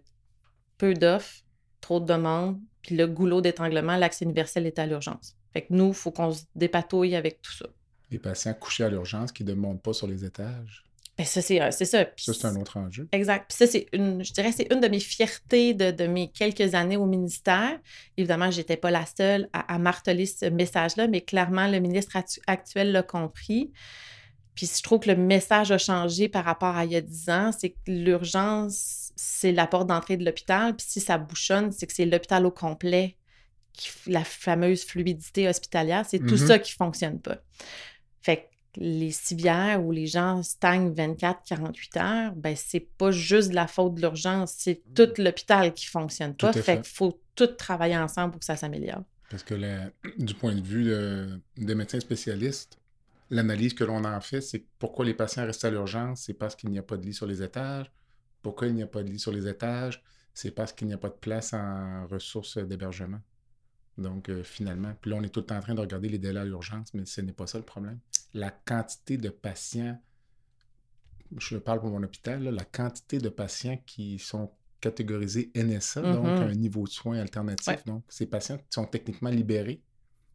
peu d'offres, trop de demandes, puis le goulot d'étranglement, l'accès universel est à l'urgence. Fait que nous, il faut qu'on se dépatouille avec tout ça. Les patients couchés à l'urgence qui ne montent pas sur les étages. Ben ça, c'est euh, ça. ça, c'est un autre enjeu. Exact. Puis ça, c'est une, je dirais, c'est une de mes fiertés de, de, mes quelques années au ministère. Évidemment, je n'étais pas la seule à, à marteler ce message-là, mais clairement, le ministre actuel l'a compris. Puis je trouve que le message a changé par rapport à il y a 10 ans. C'est que l'urgence, c'est la porte d'entrée de l'hôpital. Puis si ça bouchonne, c'est que c'est l'hôpital au complet la fameuse fluidité hospitalière, c'est tout Mhm. ça qui fonctionne pas. Fait que les civières où les gens stagnent 24-48 heures, ben c'est pas juste de la faute de l'urgence, c'est tout l'hôpital qui fonctionne pas. Fait fait. qu'il faut tout travailler ensemble pour que ça s'améliore. Parce que la- du point de vue de- des médecins spécialistes, l'analyse que l'on en fait, c'est pourquoi les patients restent à l'urgence, c'est parce qu'il n'y a pas de lit sur les étages. Pourquoi il n'y a pas de lit sur les étages? C'est parce qu'il n'y a pas de place en ressources d'hébergement. Donc, euh, finalement, puis là, on est tout le temps en train de regarder les délais à l'urgence, mais ce n'est pas ça le problème. La quantité de patients, je parle pour mon hôpital, là, la quantité de patients qui sont catégorisés NSA, donc Mhm. un niveau de soins alternatif. Ouais. Donc, ces patients sont techniquement libérés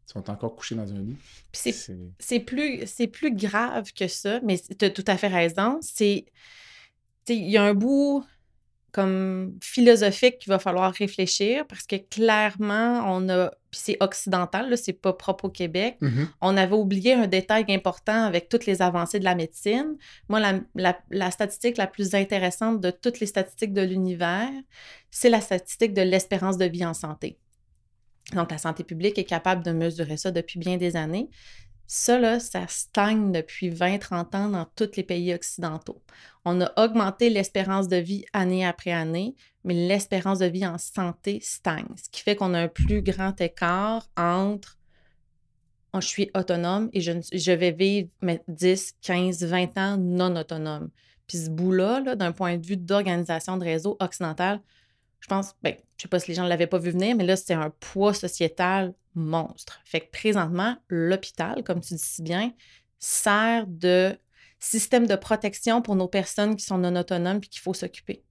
sont encore couchés dans un lit. C'est plus, c'est plus grave que ça, mais tu as tout à fait raison. C'est. Il y a un bout comme philosophique qu'il va falloir réfléchir parce que clairement, on a. Puis c'est occidental, là, c'est pas propre au Québec. Mhm. On avait oublié un détail important avec toutes les avancées de la médecine. Moi, la, la- la statistique la plus intéressante de toutes les statistiques de l'univers, c'est la statistique de l'espérance de vie en santé. Donc, la santé publique est capable de mesurer ça depuis bien des années. Ça, là, ça stagne depuis 20-30 ans dans tous les pays occidentaux. On a augmenté l'espérance de vie année après année, mais l'espérance de vie en santé stagne, ce qui fait qu'on a un plus grand écart entre oh, je suis autonome et je, je vais vivre mais, 10, 15, 20 ans non autonome. Puis ce bout-là, là, d'un point de vue d'organisation de réseau occidental, je pense, ben, je sais pas si les gens ne l'avaient pas vu venir, mais là, c'est un poids sociétal monstre. Fait que présentement, l'hôpital, comme tu dis si bien, sert de système de protection pour nos personnes qui sont non autonomes puis qu'il faut s'occuper.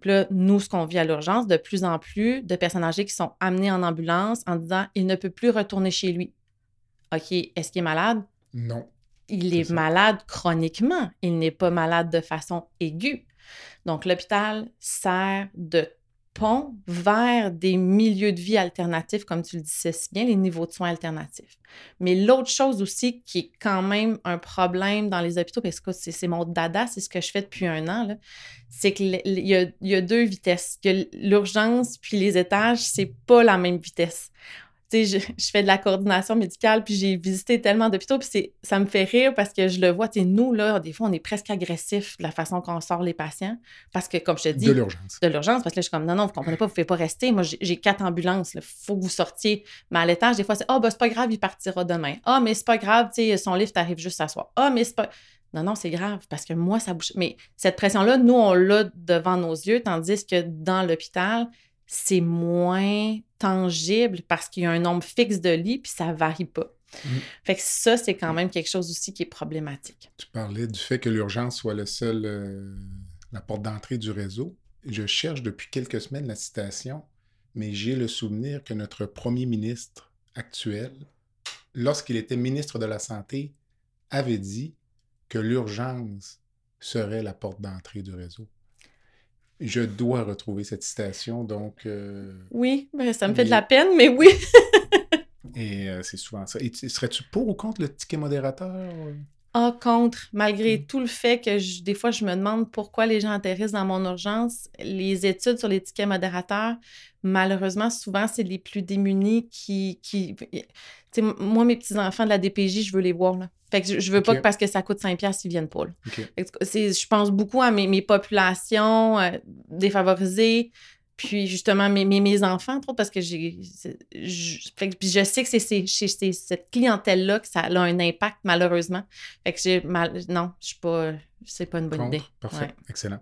Puis là, nous, ce qu'on vit à l'urgence, de plus en plus de personnes âgées qui sont amenées en ambulance en disant il ne peut plus retourner chez lui. OK, est-ce qu'il est malade? Non. Il est malade chroniquement. Il n'est pas malade de façon aiguë. Donc, l'hôpital sert de pont vers des milieux de vie alternatifs, comme tu le disais si bien, les niveaux de soins alternatifs. Mais l'autre chose aussi qui est quand même un problème dans les hôpitaux, parce que c'est mon dada, c'est ce que je fais depuis un an, c'est qu'il y y a deux vitesses. L'urgence puis les étages, c'est pas la même vitesse tu sais, je, je fais de la coordination médicale, puis j'ai visité tellement d'hôpitaux, puis c'est- ça me fait rire parce que je le vois, tu sais, nous, là, des fois, on est presque agressif de la façon qu'on sort les patients, parce que, comme je te dis, De l'urgence. de l'urgence, parce que là, je suis comme, non, non, vous comprenez pas, vous pouvez pas rester. Moi, j'ai quatre ambulances, il faut que vous sortiez. Mais à l'étage, des fois, c'est, ah, ben, c'est pas grave, il partira demain. Ah, mais c'est pas grave, tu sais, son lift arrive juste à soir. Ah, mais c'est pas. Non, non, c'est grave, parce que moi, ça bouge. Mais cette pression-là, nous, on l'a devant nos yeux, tandis que dans l'hôpital, c'est moins tangible parce qu'il y a un nombre fixe de lits, puis ça varie pas. Mhm. Fait que ça, c'est quand même quelque chose aussi qui est problématique. Tu parlais du fait que l'urgence soit le seul, euh, la porte d'entrée du réseau. Je cherche depuis quelques semaines la citation, mais j'ai le souvenir que notre premier ministre actuel, lorsqu'il était ministre de la Santé, avait dit que l'urgence serait la porte d'entrée du réseau. Je dois retrouver cette citation, donc, euh, Oui, ben, ça me fait de la peine, mais oui. et euh, c'est souvent ça. Et tu- serais-tu pour ou contre le ticket modérateur? Ah, contre, malgré Mm. tout le fait que je- des fois, je me demande pourquoi les gens atterrissent dans mon urgence. Les études sur les tickets modérateurs, malheureusement, souvent, c'est les plus démunis qui. qui... Moi, mes petits-enfants de la DPJ, je veux les voir. Là. Fait que je, veux pas que parce que ça coûte 5$, piastres, ils viennent pas. là. Fait que Je pense beaucoup à mes, mes populations euh, défavorisées, puis justement mes, mes, mes enfants, trop, parce que j'ai. je- je sais que c'est c'est chez cette clientèle-là que ça a un impact, malheureusement. Fait que j'ai mal. Non, je suis pas. C'est pas une bonne Contre? idée. Parfait. Ouais. Excellent.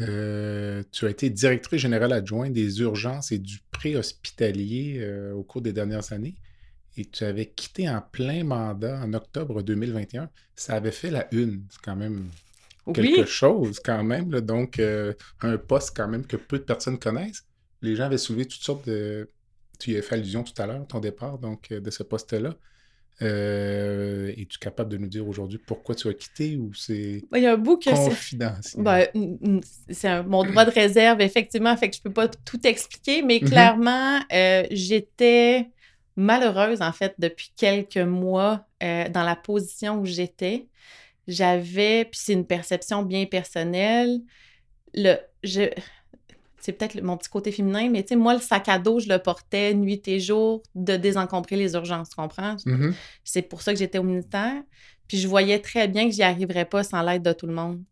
Euh, tu as été directrice générale adjointe des urgences et du pré-hospitalier euh, au cours des dernières années et tu avais quitté en plein mandat en octobre 2021. Ça avait fait la une. C'est quand même quelque Oui, chose, quand même. là. Donc, euh, un poste quand même que peu de personnes connaissent. Les gens avaient soulevé toutes sortes de... Tu y as fait allusion tout à l'heure, ton départ donc, euh, de ce poste-là. Euh, Es-tu capable de nous dire aujourd'hui pourquoi tu as quitté ou c'est il y a un bout que c'est. confidentiel? Ben, c'est mon droit de réserve, effectivement, fait que je peux pas tout expliquer, mais Mhm. clairement, euh, j'étais malheureuse, en fait, depuis quelques mois euh, dans la position où j'étais. J'avais, puis c'est une perception bien personnelle, le, je, c'est peut-être mon petit côté féminin, mais tu sais, moi, le sac à dos, je le portais nuit et jour de désencombrer les urgences, tu comprends? Mm-hmm. C'est pour ça que j'étais au ministère. Puis je voyais très bien que j'y arriverais pas sans l'aide de tout le monde.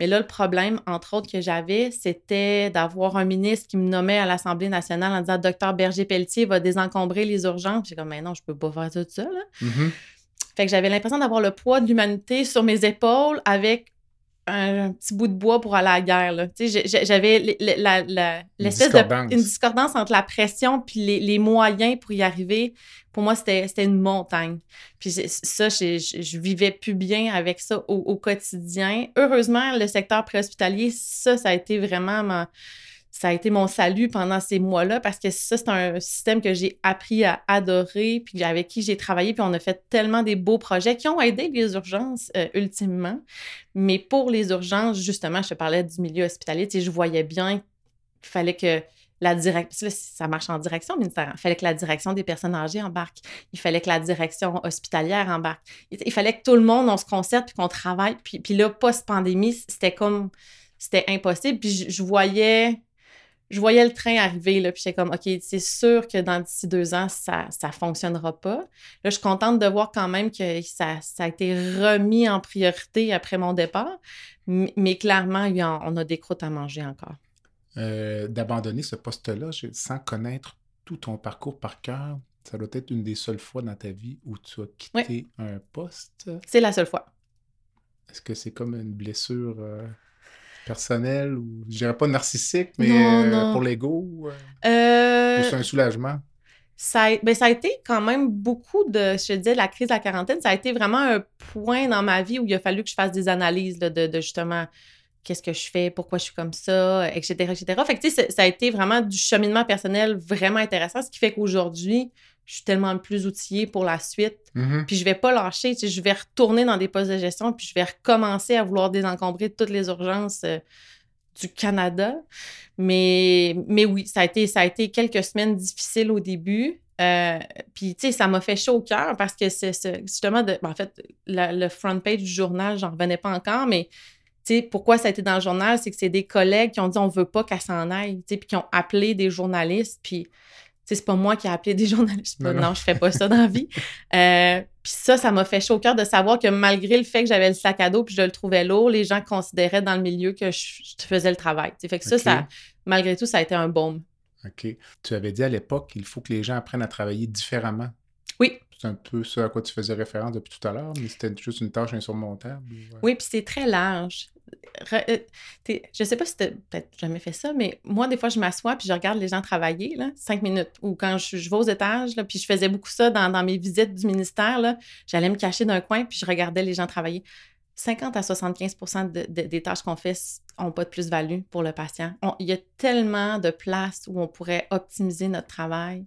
Mais là, le problème, entre autres, que j'avais, c'était d'avoir un ministre qui me nommait à l'Assemblée nationale en disant Docteur Berger-Pelletier va désencombrer les urgences. J'ai comme, mais non, je peux pas faire ça tout seul. Mm-hmm. Fait que j'avais l'impression d'avoir le poids de l'humanité sur mes épaules avec un, petit bout de bois pour aller à la guerre. J'avais l'espèce de une discordance entre la pression puis les, moyens pour y arriver. Pour moi, c'était une montagne. Puis ça, je, je, vivais plus bien avec ça au, au quotidien. Heureusement, le secteur préhospitalier, ça, ça a été vraiment ma, ça a été mon salut pendant ces mois-là parce que ça, c'est un système que j'ai appris à adorer, puis avec qui j'ai travaillé, puis on a fait tellement des beaux projets qui ont aidé les urgences euh, ultimement. Mais pour les urgences, justement, je te parlais du milieu hospitalier, tu sais, je voyais bien qu'il fallait que la direction, ça marche en direction ministère, il fallait que la direction des personnes âgées embarque, il fallait que la direction hospitalière embarque, il, fallait que tout le monde, on se concerte, puis qu'on travaille, puis, puis là, post-pandémie, c'était comme, c'était impossible, puis je voyais je voyais le train arriver, là, puis j'étais comme, OK, c'est sûr que dans d'ici deux ans, ça ne fonctionnera pas. Là, je suis contente de voir quand même que ça, ça a été remis en priorité après mon départ, mais, clairement, on a des croûtes à manger encore. Euh, d'abandonner ce poste-là sans connaître tout ton parcours par cœur, ça doit être une des seules fois dans ta vie où tu as quitté un poste? C'est la seule fois. Est-ce que c'est comme une blessure... Euh, personnel ou je dirais pas narcissique, mais euh, pour l'ego? Euh, euh, c'est un soulagement? Ça a, ben, ça a été quand même beaucoup de, je te disais, la crise de la quarantaine, ça a été vraiment un point dans ma vie où il a fallu que je fasse des analyses de, justement qu'est-ce que je fais, pourquoi je suis comme ça, etc., etc. Fait que, tu sais, ça a été vraiment du cheminement personnel vraiment intéressant, ce qui fait qu'aujourd'hui, je suis tellement plus outillée pour la suite. Mm-hmm. Puis je vais pas lâcher, tu sais, je vais retourner dans des postes de gestion, puis je vais recommencer à vouloir désencombrer toutes les urgences euh, du Canada. Mais, mais oui, ça a, été, ça a été quelques semaines difficiles au début. Euh, puis, tu sais, ça m'a fait chaud au cœur parce que c'est justement, de, ben, en fait, le front page du journal, j'en revenais pas encore, mais tu sais, pourquoi ça a été dans le journal, c'est que c'est des collègues qui ont dit on veut pas qu'elle s'en aille, tu sais, puis qui ont appelé des journalistes, puis c'est pas moi qui ai appelé des journalistes. Non, non, je fais pas ça dans la vie. Euh, puis ça, ça m'a fait chaud au cœur de savoir que malgré le fait que j'avais le sac à dos puis je le trouvais lourd, les gens considéraient dans le milieu que je, faisais le travail. fait que ça, ça, malgré tout, ça a été un baume. OK. Tu avais dit à l'époque qu'il faut que les gens apprennent à travailler différemment. C'est un peu ça à quoi tu faisais référence depuis tout à l'heure, mais c'était juste une tâche insurmontable. Oui, puis c'est très large. Euh, je sais pas si tu peut-être jamais fait ça, mais moi, des fois, je m'assois puis je regarde les gens travailler, là, cinq minutes. Ou quand je, vais aux étages, puis je faisais beaucoup ça dans, mes visites du ministère, là, j'allais me cacher d'un coin puis je regardais les gens travailler. 50 à 75% des tâches qu'on fait n'ont pas de plus-value pour le patient. il y a tellement de places où on pourrait optimiser notre travail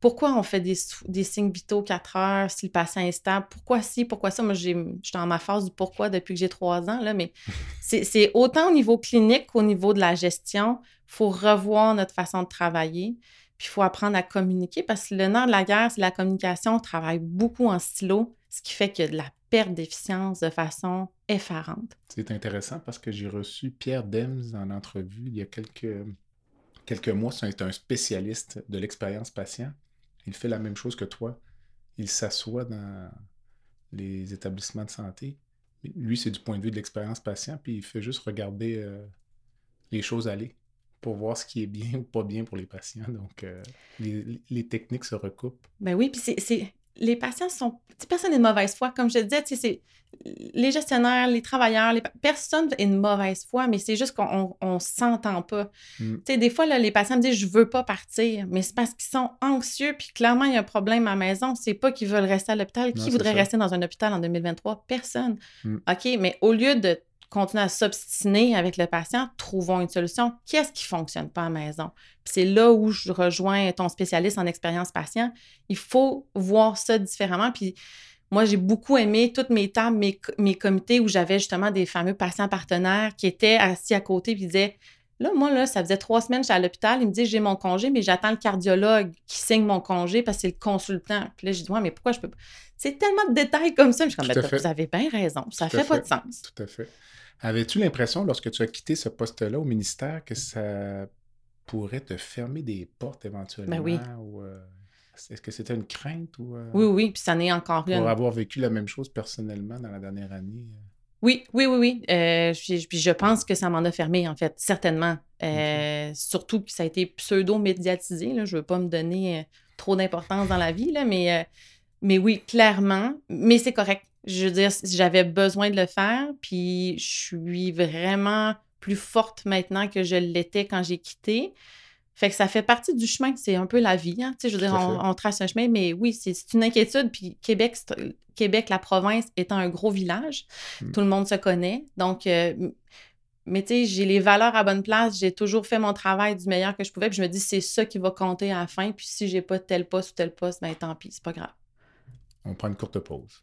pourquoi on fait des, des signes vitaux 4 heures si le patient est stable? Pourquoi si? Pourquoi ça? Moi, je suis dans ma phase du pourquoi depuis que j'ai trois ans, là, mais c'est autant au niveau clinique qu'au niveau de la gestion. Il faut revoir notre façon de travailler. Puis il faut apprendre à communiquer parce que le nerf de la guerre, c'est la communication. On travaille beaucoup en stylo, ce qui fait qu'il y a de la perte d'efficience de façon effarante. C'est intéressant parce que j'ai reçu Pierre Dems en entrevue il y a quelques, quelques mois. C'est un spécialiste de l'expérience patient. Il fait la même chose que toi. Il s'assoit dans les établissements de santé. Lui, c'est du point de vue de l'expérience patient, puis il fait juste regarder euh, les choses aller pour voir ce qui est bien ou pas bien pour les patients. Donc, euh, les, les, techniques se recoupent. Ben oui, puis c'est les patients sont. Personne n'est de mauvaise foi. Comme je disais, c'est les gestionnaires, les travailleurs, les, personne n'est de mauvaise foi, mais c'est juste qu'on ne s'entend pas. Mm. Des fois, là, les patients me disent Je veux pas partir, mais c'est parce qu'ils sont anxieux, puis clairement, il y a un problème à la maison. C'est pas qu'ils veulent rester à l'hôpital. Qui voudrait rester dans un hôpital en 2023 Personne. Mm. OK, mais au lieu de continuer à s'obstiner avec le patient, trouvons une solution. Qu'est-ce qui ne fonctionne pas à la maison? c'est là où je rejoins ton spécialiste en expérience patient. Il faut voir ça différemment. Puis moi, j'ai beaucoup aimé toutes mes tables, mes, mes comités où j'avais justement des fameux patients partenaires qui étaient assis à côté et disaient Là, moi, là, ça faisait trois semaines que j'étais à l'hôpital. Il me dit j'ai mon congé, mais j'attends le cardiologue qui signe mon congé parce que c'est le consultant. Puis là, je dis Ouais, mais pourquoi je peux pas? C'est tellement de détails comme ça. Je suis comme ben, Vous avez bien raison. Ça fait, pas de sens. Tout à fait. Avais-tu l'impression, lorsque tu as quitté ce poste-là au ministère, que ça pourrait te fermer des portes éventuellement? Ben oui. Euh, est-ce que c'était une crainte ou. Oui, oui, puis ça n'est encore une. Pour avoir vécu la même chose personnellement dans la dernière année? Oui, oui, oui, oui. puis, je pense que ça m'en a fermé, en fait, certainement. Surtout que ça a été pseudo-médiatisé. Je ne veux pas me donner trop d'importance dans la vie, là, mais, mais oui, clairement. Mais c'est correct. Je veux dire, j'avais besoin de le faire, puis je suis vraiment plus forte maintenant que je l'étais quand j'ai quitté. Fait que ça fait partie du chemin, c'est un peu la vie. Hein? Je veux dire, on, trace un chemin, mais oui, c'est une inquiétude. Puis Québec, Québec, la province étant un gros village, hmm. tout le monde se connaît. Donc, euh, mais tu sais, j'ai les valeurs à bonne place, j'ai toujours fait mon travail du meilleur que je pouvais. Puis je me dis, c'est ça qui va compter à la fin. Puis si j'ai pas tel poste ou tel poste, ben tant pis, c'est pas grave. On prend une courte pause.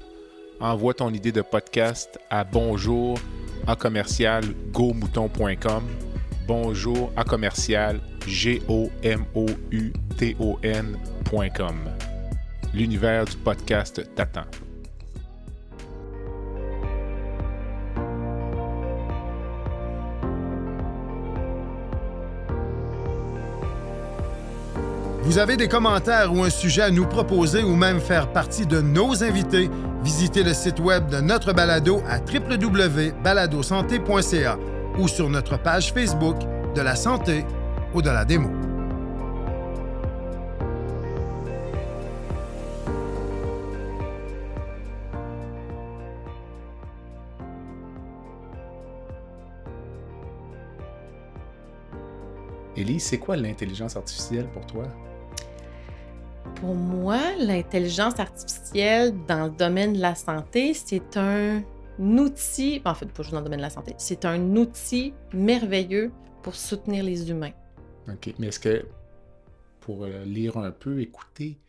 envoie ton idée de podcast à bonjour à commercial gomouton.com. Bonjour à commercial g. L'univers du podcast t'attend. Vous avez des commentaires ou un sujet à nous proposer ou même faire partie de nos invités, visitez le site web de notre balado à www.baladosanté.ca ou sur notre page Facebook de la santé ou de la démo. Élise, c'est quoi l'intelligence artificielle pour toi? Pour moi, l'intelligence artificielle dans le domaine de la santé, c'est un outil, en fait, pas juste dans le domaine de la santé, c'est un outil merveilleux pour soutenir les humains. OK. Mais est-ce que, pour euh, lire un peu, écouter,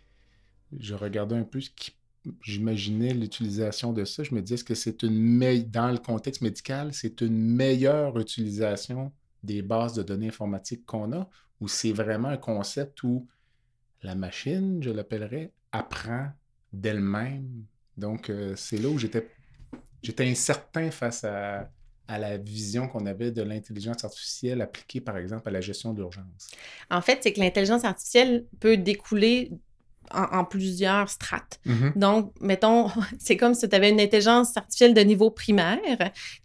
je regardais un peu ce qui. J'imaginais l'utilisation de ça. Je me disais, est-ce que c'est une meilleure. Dans le contexte médical, c'est une meilleure utilisation des bases de données informatiques qu'on a ou c'est vraiment un concept où la machine, je l'appellerais, apprend d'elle-même. Donc, euh, c'est là où j'étais, j'étais incertain face à, à la vision qu'on avait de l'intelligence artificielle appliquée, par exemple, à la gestion d'urgence. En fait, c'est que l'intelligence artificielle peut découler en, plusieurs strates. Mm-hmm. Donc, mettons, c'est comme si tu avais une intelligence artificielle de niveau primaire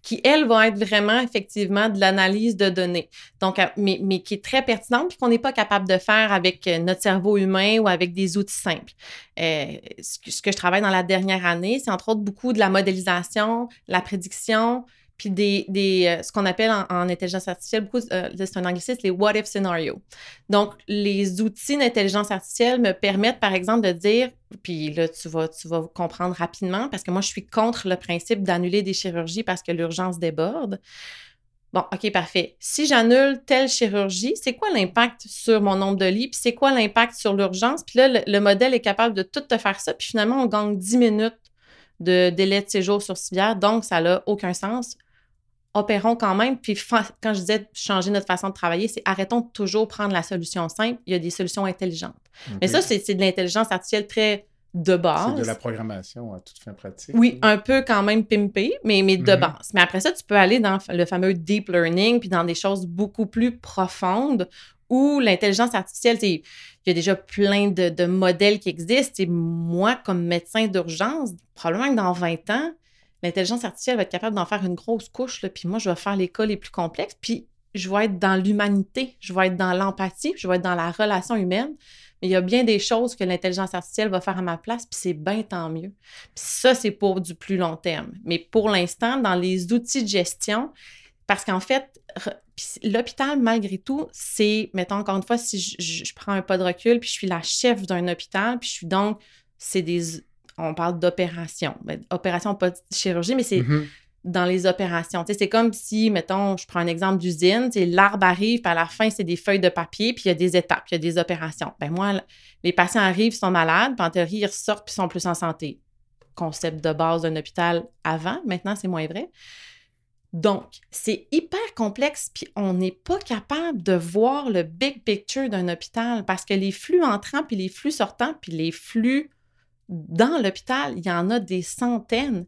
qui, elle, va être vraiment effectivement de l'analyse de données. Donc, mais, mais qui est très pertinente puis qu'on n'est pas capable de faire avec euh, notre cerveau humain ou avec des outils simples. Euh, ce que je travaille dans la dernière année, c'est entre autres beaucoup de la modélisation, la prédiction, puis des, des euh, ce qu'on appelle en, intelligence artificielle, beaucoup, euh, c'est un anglicisme, les what if scenarios. Donc, les outils d'intelligence artificielle me permettent, par exemple, de dire, puis là, tu vas, tu vas comprendre rapidement, parce que moi, je suis contre le principe d'annuler des chirurgies parce que l'urgence déborde. Bon, OK, parfait. Si j'annule telle chirurgie, c'est quoi l'impact sur mon nombre de lits? Puis c'est quoi l'impact sur l'urgence? Puis là, le, le, modèle est capable de tout te faire ça. Puis finalement, on gagne 10 minutes de délai de séjour sur civière. Donc, ça n'a aucun sens opérons quand même. Puis quand je disais changer notre façon de travailler, c'est arrêtons de toujours prendre la solution simple. Il y a des solutions intelligentes. Mais ça, c'est de l'intelligence artificielle très de base. C'est de la programmation à toute fin pratique. Oui, un peu quand même pimpé, mais, mais de mhm. base. Mais après ça, tu peux aller dans le fameux deep learning, puis dans des choses beaucoup plus profondes où l'intelligence artificielle, il y a déjà plein de, de modèles qui existent. Et moi, comme médecin d'urgence, probablement que dans 20 ans, l'intelligence artificielle va être capable d'en faire une grosse couche, puis moi, je vais faire les cas les plus complexes, puis je vais être dans l'humanité, je vais être dans l'empathie, je vais être dans la relation humaine. Mais il y a bien des choses que l'intelligence artificielle va faire à ma place, puis c'est bien tant mieux. Puis ça, c'est pour du plus long terme. Mais pour l'instant, dans les outils de gestion, parce qu'en fait, l'hôpital, malgré tout, c'est, mettons encore une fois, si je, je, prends un pas de recul, puis je suis la chef d'un hôpital, puis je suis donc, c'est des on parle d'opération. Ben, opération, pas de chirurgie, mais c'est. Mm-hmm. dans les opérations. c'est comme si, mettons, je prends un exemple d'usine, l'arbre arrive, puis à la fin, c'est des feuilles de papier, puis il y a des étapes, il y a des opérations. Ben moi, les patients arrivent, sont malades, puis en théorie, ils ressortent, puis sont plus en santé. Concept de base d'un hôpital avant, maintenant, c'est moins vrai. Donc, c'est hyper complexe, puis on n'est pas capable de voir le big picture d'un hôpital parce que les flux entrants, puis les flux sortants, puis les flux dans l'hôpital, il y en a des centaines.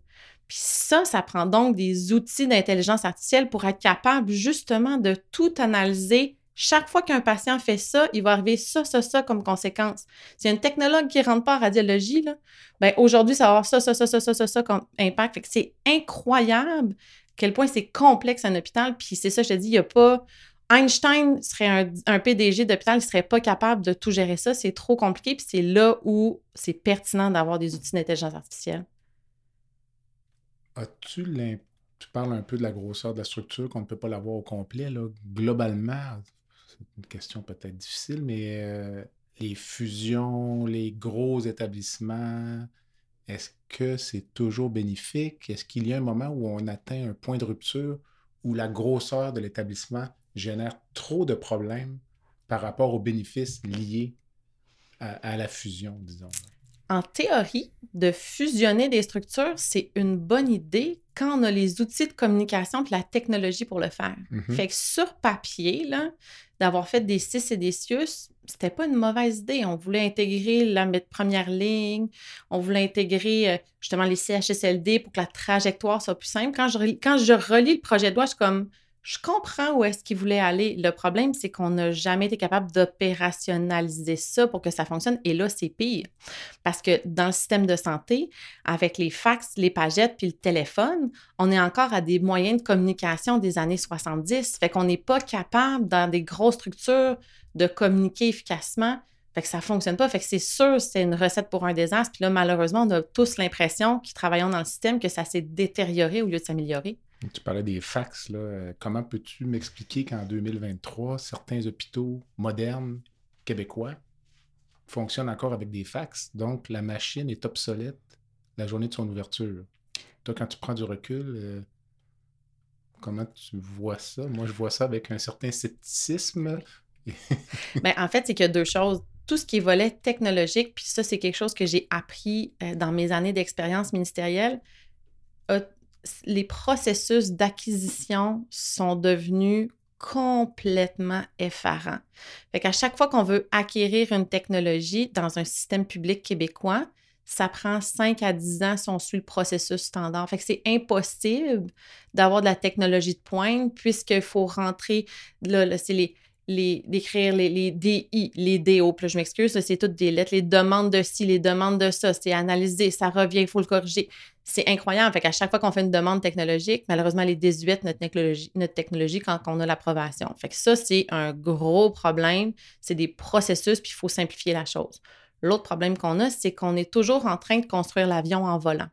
Puis ça, ça prend donc des outils d'intelligence artificielle pour être capable justement de tout analyser. Chaque fois qu'un patient fait ça, il va arriver ça, ça, ça comme conséquence. A une technologue qui ne rentre pas en radiologie, là, ben aujourd'hui, ça va avoir ça, ça, ça, ça, ça, ça, ça comme impact. C'est incroyable quel point c'est complexe un hôpital. Puis c'est ça, je te dis, il n'y a pas. Einstein serait un, PDG d'hôpital, il ne serait pas capable de tout gérer ça. C'est trop compliqué. Puis c'est là où c'est pertinent d'avoir des outils d'intelligence artificielle. As-tu Tu parles un peu de la grosseur de la structure, qu'on ne peut pas l'avoir au complet. Là. Globalement, c'est une question peut-être difficile, mais euh, les fusions, les gros établissements, est-ce que c'est toujours bénéfique? Est-ce qu'il y a un moment où on atteint un point de rupture où la grosseur de l'établissement génère trop de problèmes par rapport aux bénéfices liés à, la fusion, disons? En théorie, de fusionner des structures, c'est une bonne idée quand on a les outils de communication et la technologie pour le faire. Mm-hmm. Fait que sur papier, d'avoir fait des CIS et des CIUS, c'était pas une mauvaise idée. On voulait intégrer la première ligne, on voulait intégrer euh, justement les CHSLD pour que la trajectoire soit plus simple. Quand je, quand je relis le projet de loi, je suis comme, je comprends où est-ce qu'il voulait aller. Le problème, c'est qu'on n'a jamais été capable d'opérationnaliser ça pour que ça fonctionne. Et là, c'est pire. Parce que dans le système de santé, avec les fax, les pagettes puis le téléphone, on est encore à des moyens de communication des années 70. Fait qu'on n'est pas capable, dans des grosses structures, de communiquer efficacement. Fait que ça fonctionne pas. Fait que c'est sûr, c'est une recette pour un désastre. Puis là, malheureusement, on a tous l'impression, qui travaillons dans le système, que ça s'est détérioré au lieu de s'améliorer. Tu parlais des fax. Là. Euh, comment peux-tu m'expliquer qu'en 2023, certains hôpitaux modernes québécois fonctionnent encore avec des fax? Donc, la machine est obsolète la journée de son ouverture. Toi, quand tu prends du recul, euh, comment tu vois ça? Moi, je vois ça avec un certain scepticisme. ben, en fait, c'est qu'il y a deux choses. Tout ce qui est volet technologique, puis ça, c'est quelque chose que j'ai appris euh, dans mes années d'expérience ministérielle. Les processus d'acquisition sont devenus complètement effarants. Fait qu'à chaque fois qu'on veut acquérir une technologie dans un système public québécois, ça prend 5 à 10 ans si on suit le processus standard. Fait c'est impossible d'avoir de la technologie de pointe puisqu'il faut rentrer, là c'est les, les, d'écrire les, les DI, les DO. Puis je m'excuse, c'est toutes des lettres, les demandes de ci, les demandes de ça, c'est analysé, ça revient, il faut le corriger. C'est incroyable. Fait qu'à chaque fois qu'on fait une demande technologique, malheureusement, les désuètent notre technologie, notre technologie quand on a l'approbation. Fait que ça, c'est un gros problème. C'est des processus, puis il faut simplifier la chose. L'autre problème qu'on a, c'est qu'on est toujours en train de construire l'avion en volant.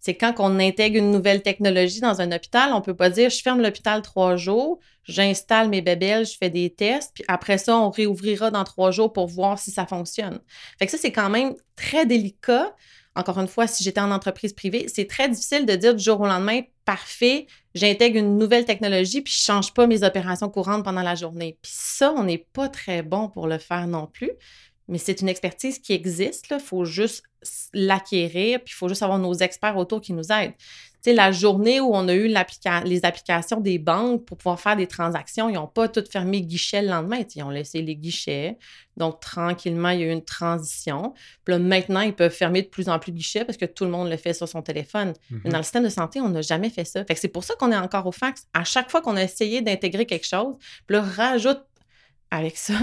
C'est quand on intègre une nouvelle technologie dans un hôpital, on ne peut pas dire je ferme l'hôpital trois jours, j'installe mes bébelles, je fais des tests, puis après ça, on réouvrira dans trois jours pour voir si ça fonctionne. Fait que ça, c'est quand même très délicat. Encore une fois, si j'étais en entreprise privée, c'est très difficile de dire du jour au lendemain, parfait, j'intègre une nouvelle technologie, puis je ne change pas mes opérations courantes pendant la journée. Puis ça, on n'est pas très bon pour le faire non plus. Mais c'est une expertise qui existe. Il faut juste l'acquérir, puis il faut juste avoir nos experts autour qui nous aident. Tu sais, la journée où on a eu les applications des banques pour pouvoir faire des transactions, ils n'ont pas tout fermé guichet le lendemain. ils ont laissé les guichets. Donc, tranquillement, il y a eu une transition. Puis là, maintenant, ils peuvent fermer de plus en plus de guichets parce que tout le monde le fait sur son téléphone. Mais mm-hmm. dans le système de santé, on n'a jamais fait ça. Fait que c'est pour ça qu'on est encore au fax. À chaque fois qu'on a essayé d'intégrer quelque chose, puis là, rajoute avec ça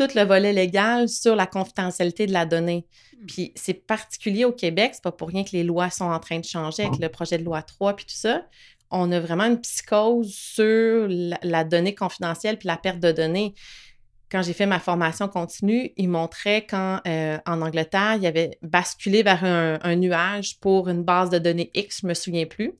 tout le volet légal sur la confidentialité de la donnée. Hmm. Puis c'est particulier au Québec, c'est pas pour rien que les lois sont en train de changer avec le projet de loi 3 puis tout ça. On a vraiment une psychose sur la, donnée confidentielle puis la perte de données. Quand j'ai fait ma formation continue, ils montraient quand euh, en Angleterre, il y avait basculé vers un, nuage pour une base de données X, je me souviens plus.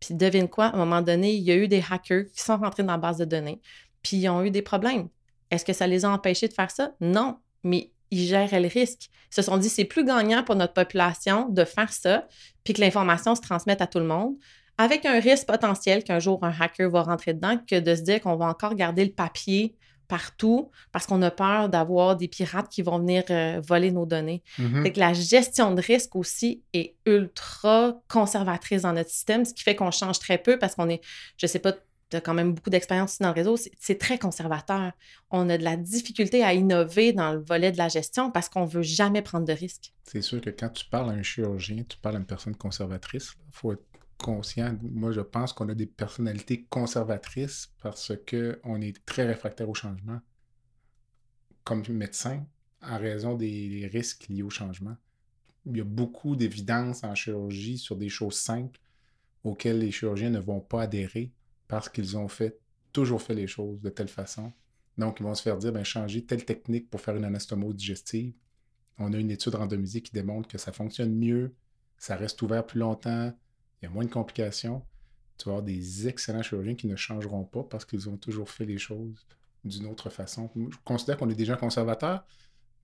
Puis devine quoi, à un moment donné, il y a eu des hackers qui sont rentrés dans la base de données, puis ils ont eu des problèmes. Est-ce que ça les a empêchés de faire ça? Non, mais ils géraient le risque. Ils se sont dit, c'est plus gagnant pour notre population de faire ça, puis que l'information se transmette à tout le monde, avec un risque potentiel qu'un jour un hacker va rentrer dedans, que de se dire qu'on va encore garder le papier partout parce qu'on a peur d'avoir des pirates qui vont venir euh, voler nos données. Mhm. que la gestion de risque aussi est ultra conservatrice dans notre système, ce qui fait qu'on change très peu parce qu'on est, je sais pas, tu as quand même beaucoup d'expérience dans le réseau, c'est très conservateur. On a de la difficulté à innover dans le volet de la gestion parce qu'on veut jamais prendre de risques. C'est sûr que quand tu parles à un chirurgien, tu parles à une personne conservatrice. Il faut être conscient. Moi, je pense qu'on a des personnalités conservatrices parce qu'on est très réfractaire au changement. Comme médecin, en raison des risques liés au changement. Il y a beaucoup d'évidence en chirurgie sur des choses simples auxquelles les chirurgiens ne vont pas adhérer parce qu'ils ont toujours fait les choses de telle façon. Donc, ils vont se faire dire, ben, changer telle technique pour faire une anastomose digestive. On a une étude randomisée qui démontre que ça fonctionne mieux, ça reste ouvert plus longtemps, il y a moins de complications. Tu vas avoir des excellents chirurgiens qui ne changeront pas parce qu'ils ont toujours fait les choses d'une autre façon. Je considère qu'on est gens conservateurs.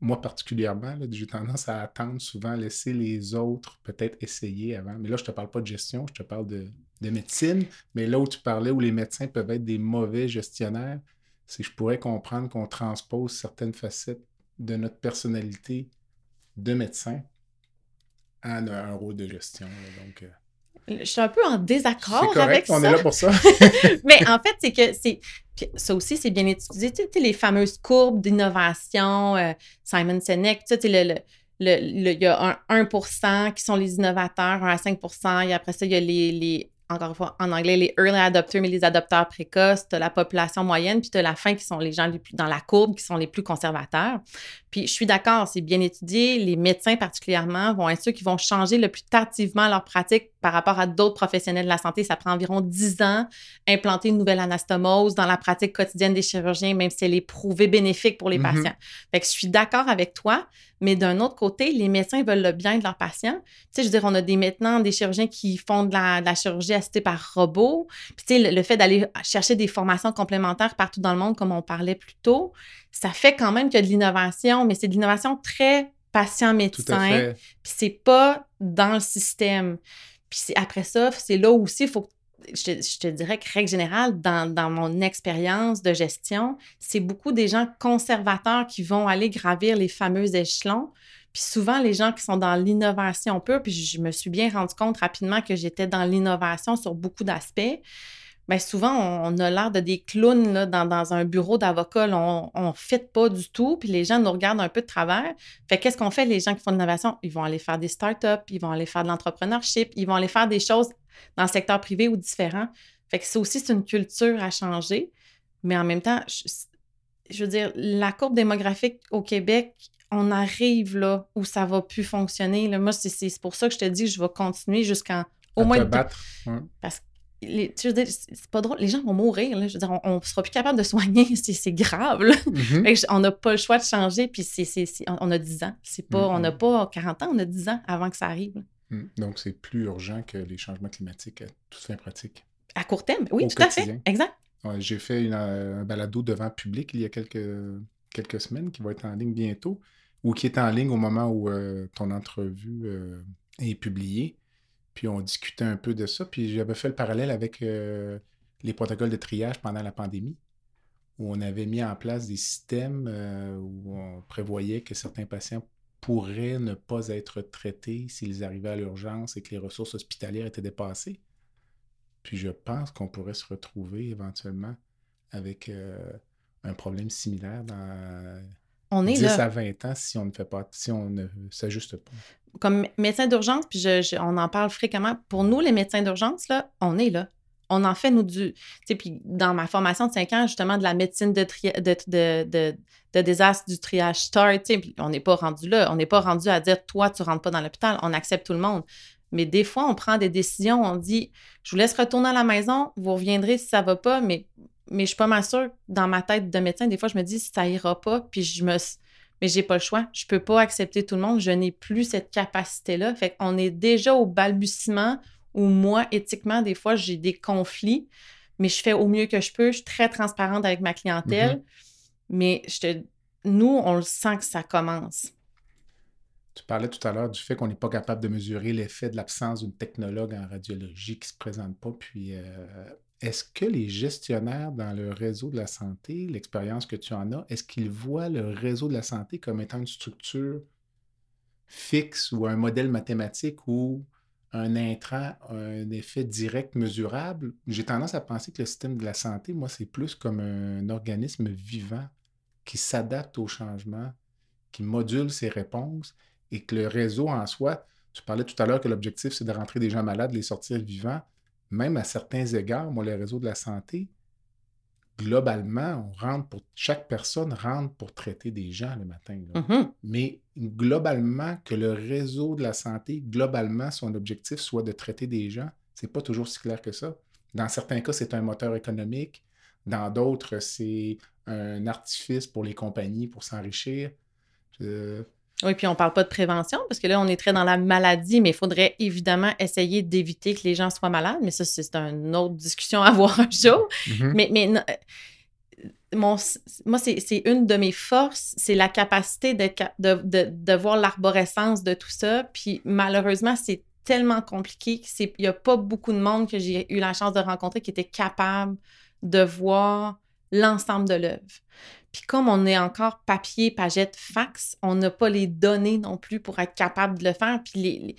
Moi particulièrement, j'ai tendance à attendre souvent, laisser les autres peut-être essayer avant. Mais là, je ne te parle pas de gestion, je te parle de, de médecine. Mais là où tu parlais, où les médecins peuvent être des mauvais gestionnaires, c'est que je pourrais comprendre qu'on transpose certaines facettes de notre personnalité de médecin à un, rôle de gestion. donc, euh, je suis un peu en désaccord avec ça. On est là pour ça. Mais en fait, c'est que c'est. Ça aussi, c'est bien étudié. Tu sais, les fameuses courbes d'innovation, euh, Simon Sinek, tu sais, le, le, il y a un 1 qui sont les innovateurs, 1 à 5 et après ça, il y a les, les encore une fois, en anglais, les early adopters, mais les adopteurs précoces, tu as la population moyenne, puis tu as la fin qui sont les gens les plus dans la courbe, qui sont les plus conservateurs. Puis je suis d'accord, c'est bien étudié. Les médecins particulièrement vont être ceux qui vont changer le plus tardivement leur pratique par rapport à d'autres professionnels de la santé. Ça prend environ 10 ans implanter une nouvelle anastomose dans la pratique quotidienne des chirurgiens, même si elle est prouvée bénéfique pour les Mhm. patients. Fait que je suis d'accord avec toi, mais d'un autre côté, les médecins veulent le bien de leurs patients. Tu sais, je veux dire, on a des maintenant des chirurgiens qui font de la, de la chirurgie assistée par robot. Puis tu sais, le, le fait d'aller chercher des formations complémentaires partout dans le monde, comme on parlait plus tôt, ça fait quand même qu'il y a de l'innovation, mais c'est de l'innovation très patient-médecin. Puis c'est pas dans le système. Puis après ça, c'est là aussi, faut je te, dirais que, règle générale, dans, dans mon expérience de gestion, c'est beaucoup des gens conservateurs qui vont aller gravir les fameux échelons. Puis souvent, les gens qui sont dans l'innovation pure, puis je me suis bien rendu compte rapidement que j'étais dans l'innovation sur beaucoup d'aspects. Bien, souvent, on, on a l'air de des clowns là, dans, dans un bureau d'avocat. On ne fit pas du tout, puis les gens nous regardent un peu de travers. Fait qu'est-ce qu'on fait, les gens qui font de l'innovation? Ils vont aller faire des startups, ils vont aller faire de l'entrepreneurship, ils vont aller faire des choses dans le secteur privé ou différent. Fait que ça aussi, c'est une culture à changer. Mais en même temps, je, je veux dire, la courbe démographique au Québec, on arrive là où ça va plus fonctionner. Là. Moi, c'est- c'est pour ça que je te dis que je vais continuer jusqu'en au À moins te deux- battre. parce que les, tu veux dire, c'est pas drôle. Les gens vont mourir. Là. Je veux dire, on, on sera plus capable de soigner. C'est c'est grave. là. Mhm. Je- on n'a pas le choix de changer. Puis c'est, on- a 10 ans. C'est pas, On n'a Mhm. pas 40 ans, on a 10 ans avant que ça arrive. Mm. Donc, c'est plus urgent que les changements climatiques à toute fin pratique. À court terme, oui, Au tout à fait. Exact. Ouais, J'ai fait une, un balado devant public il y a quelques, quelques semaines qui va être en ligne bientôt, ou qui est en ligne au moment où euh, ton entrevue euh, est publiée. Puis on discutait un peu de ça. Puis j'avais fait le parallèle avec euh, les protocoles de triage pendant la pandémie, où on avait mis en place des systèmes euh, où on prévoyait que certains patients pourraient ne pas être traités s'ils arrivaient à l'urgence et que les ressources hospitalières étaient dépassées. Puis je pense qu'on pourrait se retrouver éventuellement avec euh, un problème similaire dans On est 10 là. à 20 ans si on ne fait pas, si on ne s'ajuste pas. Comme médecin d'urgence, puis je- je- on en parle fréquemment. Pour nous, les médecins d'urgence, là, on est là. On en fait, nous, du. Puis dans ma formation de 5 ans, justement, de la médecine de, tri- de, de, de, de désastre, du triage STAR, on n'est pas rendu là. On n'est pas rendu à dire, toi, tu rentres pas dans l'hôpital. On accepte tout le monde. Mais des fois, on prend des décisions, on dit, je vous laisse retourner à la maison, vous reviendrez si ça va pas, mais, mais je suis pas mal sûre, dans ma tête de médecin, des fois, je me dis, ça ira pas, puis je me. Mais j'ai pas le choix. Je peux pas accepter tout le monde. Je n'ai plus cette capacité-là. Fait qu'on est déjà au balbutiement où moi, éthiquement, des fois, j'ai des conflits, mais je fais au mieux que je peux. Je suis très transparente avec ma clientèle. Mais je te... nous, on le sent que ça commence. Tu parlais tout à l'heure du fait qu'on n'est pas capable de mesurer l'effet de l'absence d'une technologue en radiologie qui ne se présente pas. Puis, euh, est-ce que les gestionnaires dans le réseau de la santé, l'expérience que tu en as, est-ce qu'ils voient le réseau de la santé comme étant une structure fixe ou un modèle mathématique ou un intrant un effet direct mesurable? J'ai tendance à penser que le système de la santé, moi, c'est plus comme un organisme vivant qui s'adapte aux changements, qui module ses réponses et que le réseau en soi, tu parlais tout à l'heure que l'objectif, c'est de rentrer des gens malades, les sortir vivants. Même à certains égards, moi, le réseau de la santé, globalement, on rentre pour chaque personne rentre pour traiter des gens le matin. Mm-hmm. Mais globalement, que le réseau de la santé, globalement, son objectif soit de traiter des gens, c'est pas toujours si clair que ça. Dans certains cas, c'est un moteur économique. Dans d'autres, c'est un artifice pour les compagnies pour s'enrichir. Oui, puis on ne parle pas de prévention parce que là, on est très dans la maladie, mais il faudrait évidemment essayer d'éviter que les gens soient malades. Mais ça, c'est une autre discussion à avoir un jour. Mhm. Mais, mais euh, mon, moi, c'est une de mes forces, c'est la capacité de, de, de, voir l'arborescence de tout ça. Puis malheureusement, c'est tellement compliqué qu'il n'y a pas beaucoup de monde que j'ai eu la chance de rencontrer qui était capable de voir l'ensemble de l'œuvre. Puis comme on est encore papier, pagette, fax, on n'a pas les données non plus pour être capable de le faire. Puis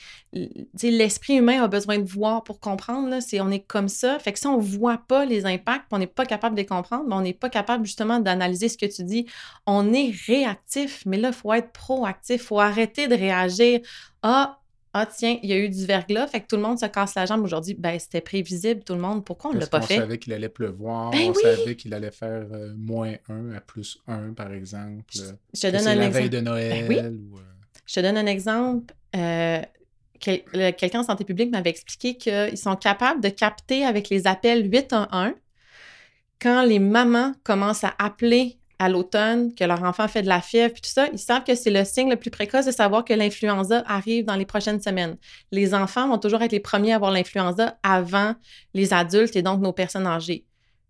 l'esprit humain a besoin de voir pour comprendre. Là, on est comme ça. Fait que si on ne voit pas les impacts, on n'est pas capable de les comprendre, on n'est pas capable justement d'analyser ce que tu dis. On est réactif, mais là, il faut être proactif. Il faut arrêter de réagir. Ah, ah tiens, il y a eu du verglas, fait que tout le monde se casse la jambe aujourd'hui. Ben, c'était prévisible, tout le monde. Pourquoi on ne l'a pas fait? On savait qu'il allait pleuvoir, ben on savait qu'il allait faire euh, moins 1 à plus 1, par exemple. Je te donne un la exemple. veille de Noël. Ben ou, euh, Je te donne un exemple. Euh, quelqu'un en santé publique m'avait expliqué qu'ils sont capables de capter avec les appels 811 quand les mamans commencent à appeler à l'automne, que leur enfant fait de la fièvre, puis tout ça, ils savent que c'est le signe le plus précoce de savoir que l'influenza arrive dans les prochaines semaines. Les enfants vont toujours être les premiers à avoir l'influenza avant les adultes et donc nos personnes âgées.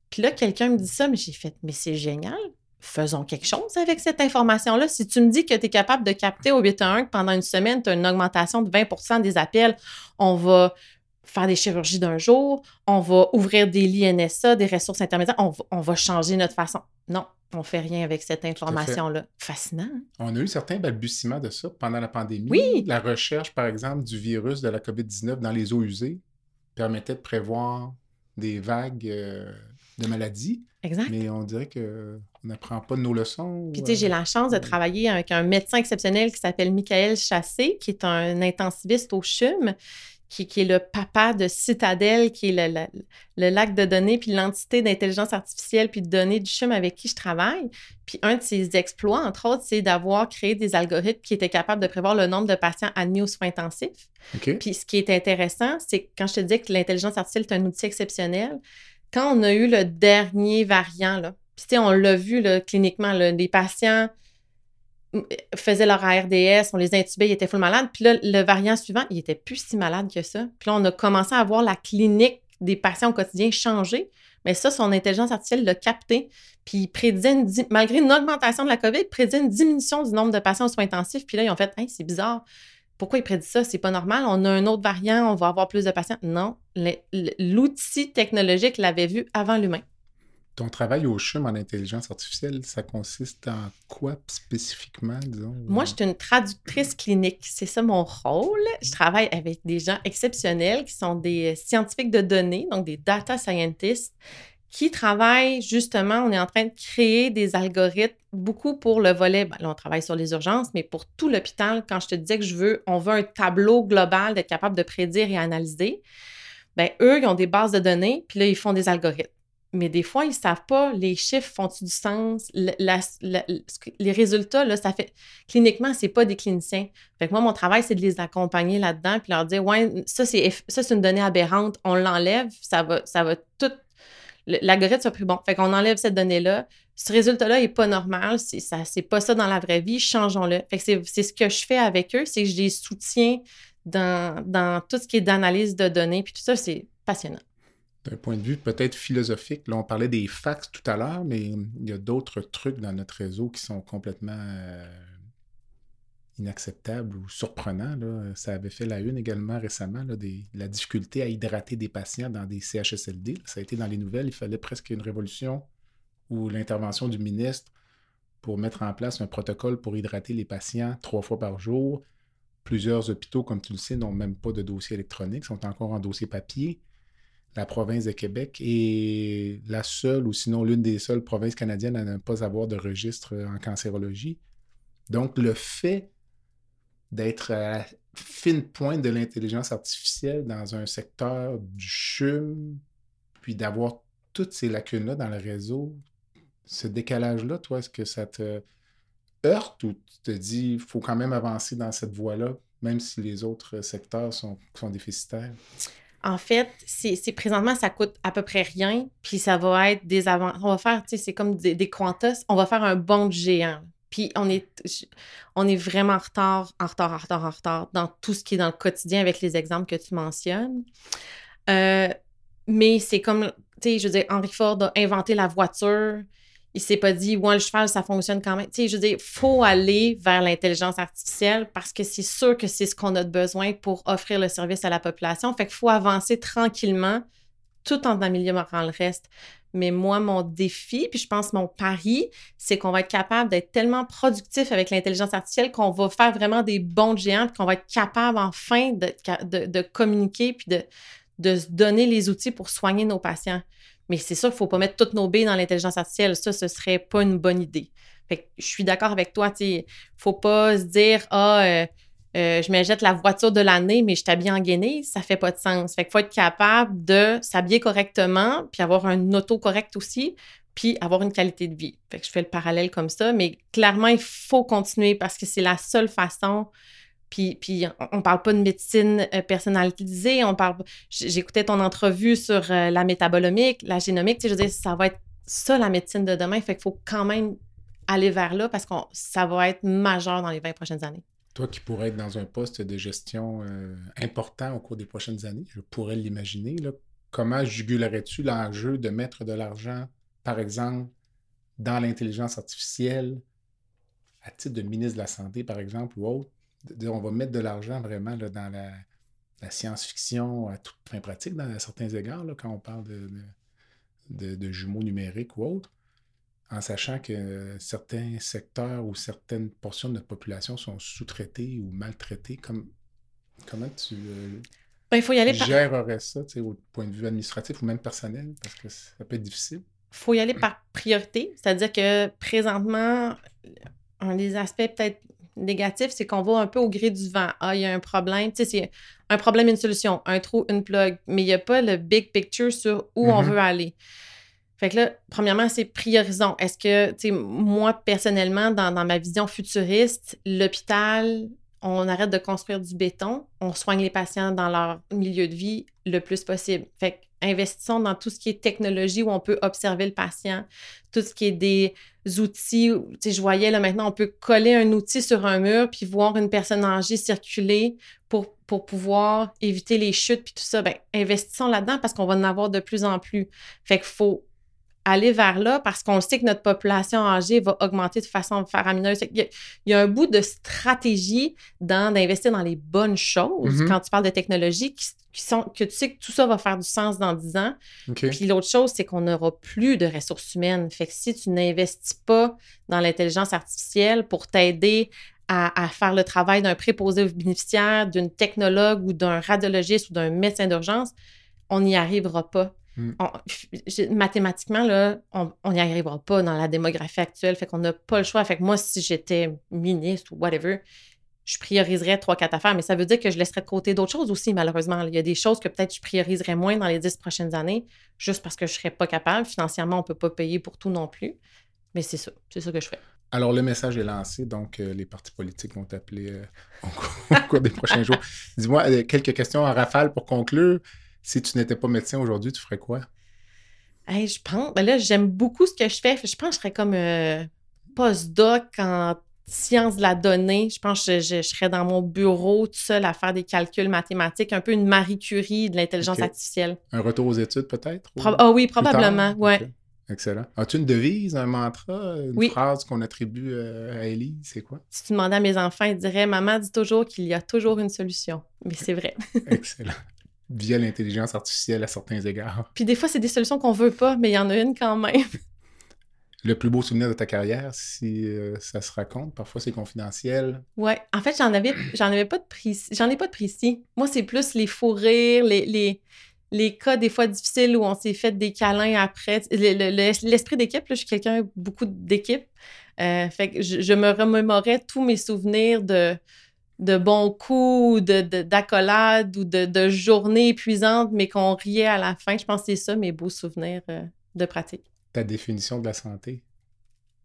Puis là, quelqu'un me dit ça, mais j'ai fait, mais c'est génial. Faisons quelque chose avec cette information-là. Si tu me dis que tu es capable de capter au 811 que pendant une semaine, tu as une augmentation de 20% des appels, on va faire des chirurgies d'un jour, on va ouvrir des lits NSA, des ressources intermédiaires, on on va changer notre façon. Non, on fait rien avec cette information-là. Fascinant. Hein? On a eu certains balbutiements de ça pendant la pandémie. Oui. La recherche, par exemple, du virus de la COVID-19 dans les eaux usées permettait de prévoir des vagues euh, de maladies. Exact. Mais on dirait qu'on n'apprend pas de nos leçons. Puis, tu sais, j'ai la chance de travailler avec un médecin exceptionnel qui s'appelle Michael Chassé, qui est un intensiviste au CHUM, qui, est le papa de Citadel, qui est le, lac de données, puis l'entité d'intelligence artificielle, puis de données du CHUM avec qui je travaille. Puis un de ses exploits, entre autres, c'est d'avoir créé des algorithmes qui étaient capables de prévoir le nombre de patients admis aux soins intensifs. Puis ce qui est intéressant, c'est quand je te dis que l'intelligence artificielle est un outil exceptionnel, quand on a eu le dernier variant, là, puis on l'a vu là, cliniquement, là, les patients faisaient leur ARDS, on les intubait, ils étaient full malades. Puis là, le variant suivant, il était plus si malade que ça. Puis là, on a commencé à voir la clinique des patients au quotidien changer. Mais ça, son intelligence artificielle l'a capté. Puis il prédisait, une, malgré une augmentation de la COVID, il prédisait une diminution du nombre de patients aux soins intensifs. Puis là, ils ont fait, hey, c'est bizarre. Pourquoi il prédit ça? C'est pas normal. On a un autre variant, on va avoir plus de patients. Non, l'outil technologique l'avait vu avant l'humain. Ton travail au CHUM en intelligence artificielle, ça consiste en quoi spécifiquement, disons? Moi, je suis une traductrice clinique. C'est ça mon rôle. Je travaille avec des gens exceptionnels qui sont des scientifiques de données, donc des data scientists, qui travaillent justement, on est en train de créer des algorithmes, beaucoup pour le volet, ben, là, on travaille sur les urgences, mais pour tout l'hôpital, quand je te disais que je veux, on veut un tableau global d'être capable de prédire et analyser, bien, eux, ils ont des bases de données, puis là, ils font des algorithmes mais des fois, ils ne savent pas, les chiffres font-ils du sens? les résultats, là, ça fait. Cliniquement, ce n'est pas des cliniciens. Fait que moi, mon travail, c'est de les accompagner là-dedans puis leur dire Ouais, ça, c'est une donnée aberrante, on l'enlève, ça va, ça va tout. L'algorithme soit plus bon. Fait qu'on enlève cette donnée-là. Ce résultat-là n'est pas normal, c'est, ça, pas ça dans la vraie vie, changeons-le. Fait que c'est, c'est ce que je fais avec eux, c'est que je les soutiens dans, dans tout ce qui est d'analyse de données, puis tout ça, c'est passionnant d'un point de vue peut-être philosophique, là, on parlait des fax tout à l'heure, mais il y a d'autres trucs dans notre réseau qui sont complètement euh, inacceptable ou surprenant. Ça avait fait la une également récemment, là, la difficulté à hydrater des patients dans des CHSLD. Ça a été dans les nouvelles, il fallait presque une révolution ou l'intervention du ministre pour mettre en place un protocole pour hydrater les patients trois fois par jour. Plusieurs hôpitaux, comme tu le sais, n'ont même pas de dossier électronique, sont encore en dossier papier. La province de Québec est la seule, ou sinon l'une des seules provinces canadiennes à ne pas avoir de registre en cancérologie. Donc, le fait d'être à la fine pointe de l'intelligence artificielle dans un secteur du CHUM, puis d'avoir toutes ces lacunes-là dans le réseau, ce décalage-là, toi, est-ce que ça te heurte ou tu te dis, il faut quand même avancer dans cette voie-là, même si les autres secteurs sont déficitaires? En fait, c'est présentement, ça coûte à peu près rien, puis ça va être des avant. On va faire, tu sais, c'est comme des, Qantas, on va faire un bond géant. Puis on est, on est vraiment en retard, en retard, en retard, en retard dans tout ce qui est dans le quotidien avec les exemples que tu mentionnes. Euh, mais c'est comme, tu sais, je veux dire, Henry Ford a inventé la voiture. Il s'est pas dit, ouais, le cheval, ça fonctionne quand même. Tu sais, je veux dire, faut aller vers l'intelligence artificielle parce que c'est sûr que c'est ce qu'on a besoin pour offrir le service à la population. Fait qu'il faut avancer tranquillement tout en améliorant le reste. Mais moi, mon défi, puis je pense mon pari, c'est qu'on va être capable d'être tellement productif avec l'intelligence artificielle qu'on va faire vraiment des bons géants, qu'on va être capable enfin de, de, communiquer, puis de, de se donner les outils pour soigner nos patients. Mais c'est sûr qu'il ne faut pas mettre toutes nos billes dans l'intelligence artificielle. Ça, ce serait pas une bonne idée. Fait que je suis d'accord avec toi. Il ne faut pas se dire Ah, euh, euh, je m'achète la voiture de l'année, mais je t'habille en guenille, ça fait pas de sens. Fait qu'il faut être capable de s'habiller correctement, puis avoir un auto correct aussi, puis avoir une qualité de vie. Fait que je fais le parallèle comme ça, mais clairement, il faut continuer parce que c'est la seule façon. Puis, puis on parle pas de médecine euh, personnalisée, on parle. J'écoutais ton entrevue sur euh, la métabolomique, la génomique, tu sais, je veux dire, ça va être ça la médecine de demain. Fait qu'il faut quand même aller vers là parce que ça va être majeur dans les 20 prochaines années. Toi qui pourrais être dans un poste de gestion euh, important au cours des prochaines années, je pourrais l'imaginer, comment jugulerais-tu l'enjeu de mettre de l'argent, par exemple, dans l'intelligence artificielle, à titre de ministre de la Santé, par exemple, ou autre? On va mettre de l'argent vraiment dans la, science-fiction à toute fin pratique, dans, à certains égards, quand on parle de jumeaux numériques ou autres en sachant que certains secteurs ou certaines portions de notre population sont sous-traités ou maltraités. Comme, comment tu euh, ben, il faut y aller gérerais ça au point de vue administratif ou même personnel? Parce que ça peut être difficile? Il faut y aller par priorité. C'est-à-dire que présentement, un des aspects peut-être négatifs, c'est qu'on va un peu au gré du vent. Ah, il y a un problème. Tu sais, c'est un problème, une solution, un trou, une plug. Mais il n'y a pas le big picture sur où on mm-hmm. veut aller. Fait que là, premièrement, c'est priorisons. Est-ce que, tu sais, moi, personnellement, dans, ma vision futuriste, l'hôpital, on arrête de construire du béton, on soigne les patients dans leur milieu de vie le plus possible. Fait investissons dans tout ce qui est technologie où on peut observer le patient, tout ce qui est des outils. Tu sais, je voyais là maintenant, on peut coller un outil sur un mur puis voir une personne âgée circuler pour, pour pouvoir éviter les chutes puis tout ça. Ben, investissons là-dedans parce qu'on va en avoir de plus en plus. Fait qu'il faut aller vers là parce qu'on sait que notre population âgée va augmenter de façon faramineuse. Il y, a, un bout de stratégie dans d'investir dans les bonnes choses mm-hmm. quand tu parles de technologie qui, sont que tu sais que tout ça va faire du sens dans 10 ans. Puis l'autre chose, c'est qu'on n'aura plus de ressources humaines. Fait que si tu n'investis pas dans l'intelligence artificielle pour t'aider à, faire le travail d'un préposé bénéficiaire, d'une technologue ou d'un radiologiste ou d'un médecin d'urgence, on n'y arrivera pas. Mm. mathématiquement, là, on n'y arrivera pas dans la démographie actuelle. Fait qu'on n'a pas le choix. Fait que moi, si j'étais ministre ou whatever, je prioriserais trois, quatre affaires. Mais ça veut dire que je laisserais de côté d'autres choses aussi, malheureusement. Il y a des choses que peut-être je prioriserais moins dans les dix prochaines années, juste parce que je ne serais pas capable. Financièrement, on ne peut pas payer pour tout non plus. Mais c'est ça. C'est ça que je fais. Alors, le message est lancé, donc euh, les partis politiques vont t'appeler euh, au, cours des prochains jours. Dis-moi, euh, quelques questions en rafale pour conclure. Si tu n'étais pas médecin aujourd'hui, tu ferais quoi? je pense, ben là, j'aime beaucoup ce que je fais. Je pense que je serais comme euh, postdoc en sciences de la donnée. Je pense que je, serais dans mon bureau tout seul à faire des calculs mathématiques, un peu une Marie Curie de l'intelligence artificielle. Un retour aux études peut-être? Ah oui, probablement, oui. Excellent. As-tu une devise, un mantra, une phrase qu'on attribue euh, à Ellie? C'est quoi? Si tu demandais à mes enfants, ils diraient Maman dit toujours qu'il y a toujours une solution. Mais c'est vrai. Excellent. Via l'intelligence artificielle à certains égards. Puis des fois, c'est des solutions qu'on veut pas, mais il y en a une quand même. Le plus beau souvenir de ta carrière, si euh, ça se raconte, parfois c'est confidentiel. Ouais, en fait, j'en avais, j'en avais pas de précis. J'en ai pas de précis. Moi, c'est plus les fous rires, les, les, les cas des fois difficiles où on s'est fait des câlins après. L'esprit d'équipe, je suis quelqu'un beaucoup d'équipe. Euh, fait que je, me remémorais tous mes souvenirs de, de bons coups, d'accolades ou de, journées épuisantes, mais qu'on riait à la fin. Je pense que c'est ça mes beaux souvenirs euh, de pratique. Ta définition de la santé?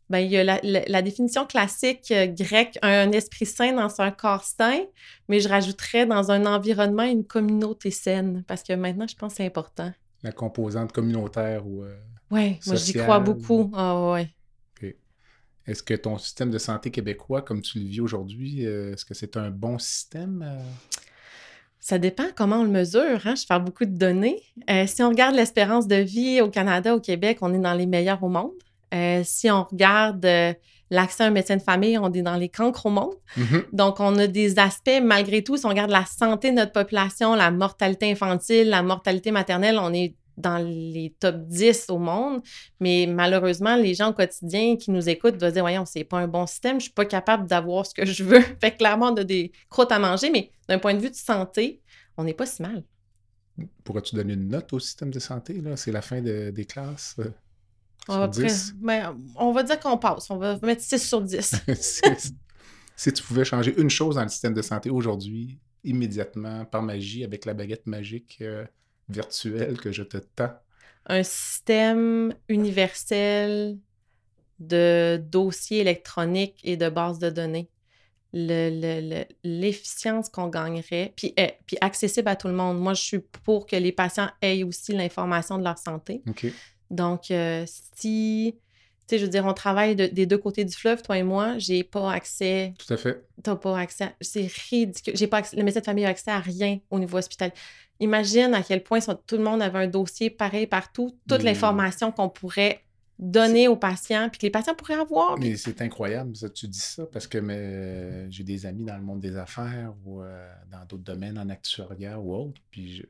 Ben, il y a la, définition classique euh, grecque, un esprit sain dans un corps sain, mais je rajouterais dans un environnement une communauté saine, parce que maintenant, je pense que c'est important. La composante communautaire ou. Euh, oui, moi, j'y crois beaucoup. Ah, ouais. Est-ce que ton système de santé québécois, comme tu le vis aujourd'hui, euh, est-ce que c'est un bon système? Ça dépend comment on le mesure. Hein? Je fais beaucoup de données. si on regarde l'espérance de vie au Canada, au Québec, on est dans les meilleurs au monde. Euh, si on regarde euh, l'accès à un médecin de famille, on est dans les cancres au monde. Mm-hmm. Donc, on a des aspects, malgré tout, si on regarde la santé de notre population, la mortalité infantile, la mortalité maternelle, on est dans les top 10 au monde. Mais malheureusement, les gens au quotidien qui nous écoutent vont dire Voyons, c'est pas un bon système, je suis pas capable d'avoir ce que je veux. fait que clairement, on a des croûtes à manger, mais d'un point de vue de santé, on n'est pas si mal. Pourrais-tu donner une note au système de santé? C'est la fin des classes. Euh? On va, on va dire qu'on passe. On va mettre 6 sur 10. si tu pouvais changer une chose dans le système de santé aujourd'hui, immédiatement, par magie, avec la baguette magique euh, virtuelle que je te tends? Un système universel de dossiers électroniques et de bases de données. L'efficience qu'on gagnerait, puis, eh, puis accessible à tout le monde. Moi, je suis pour que les patients aient aussi l'information de leur santé. Donc, euh, si, sais, je veux dire, on travaille des deux côtés du fleuve, toi et moi, j'ai pas accès. Tout à fait. T'as pas accès. C'est ridicule. J'ai pas accès... Le médecin de famille a accès à rien au niveau hospitalier. Imagine à quel point tout le monde avait un dossier pareil partout, toute l'information qu'on pourrait donner aux patients, puis que les patients pourraient avoir. Mais c'est incroyable, ça, tu dis ça, parce que j'ai des amis dans le monde des affaires ou euh, dans d'autres domaines, en actuariat ou autre, puis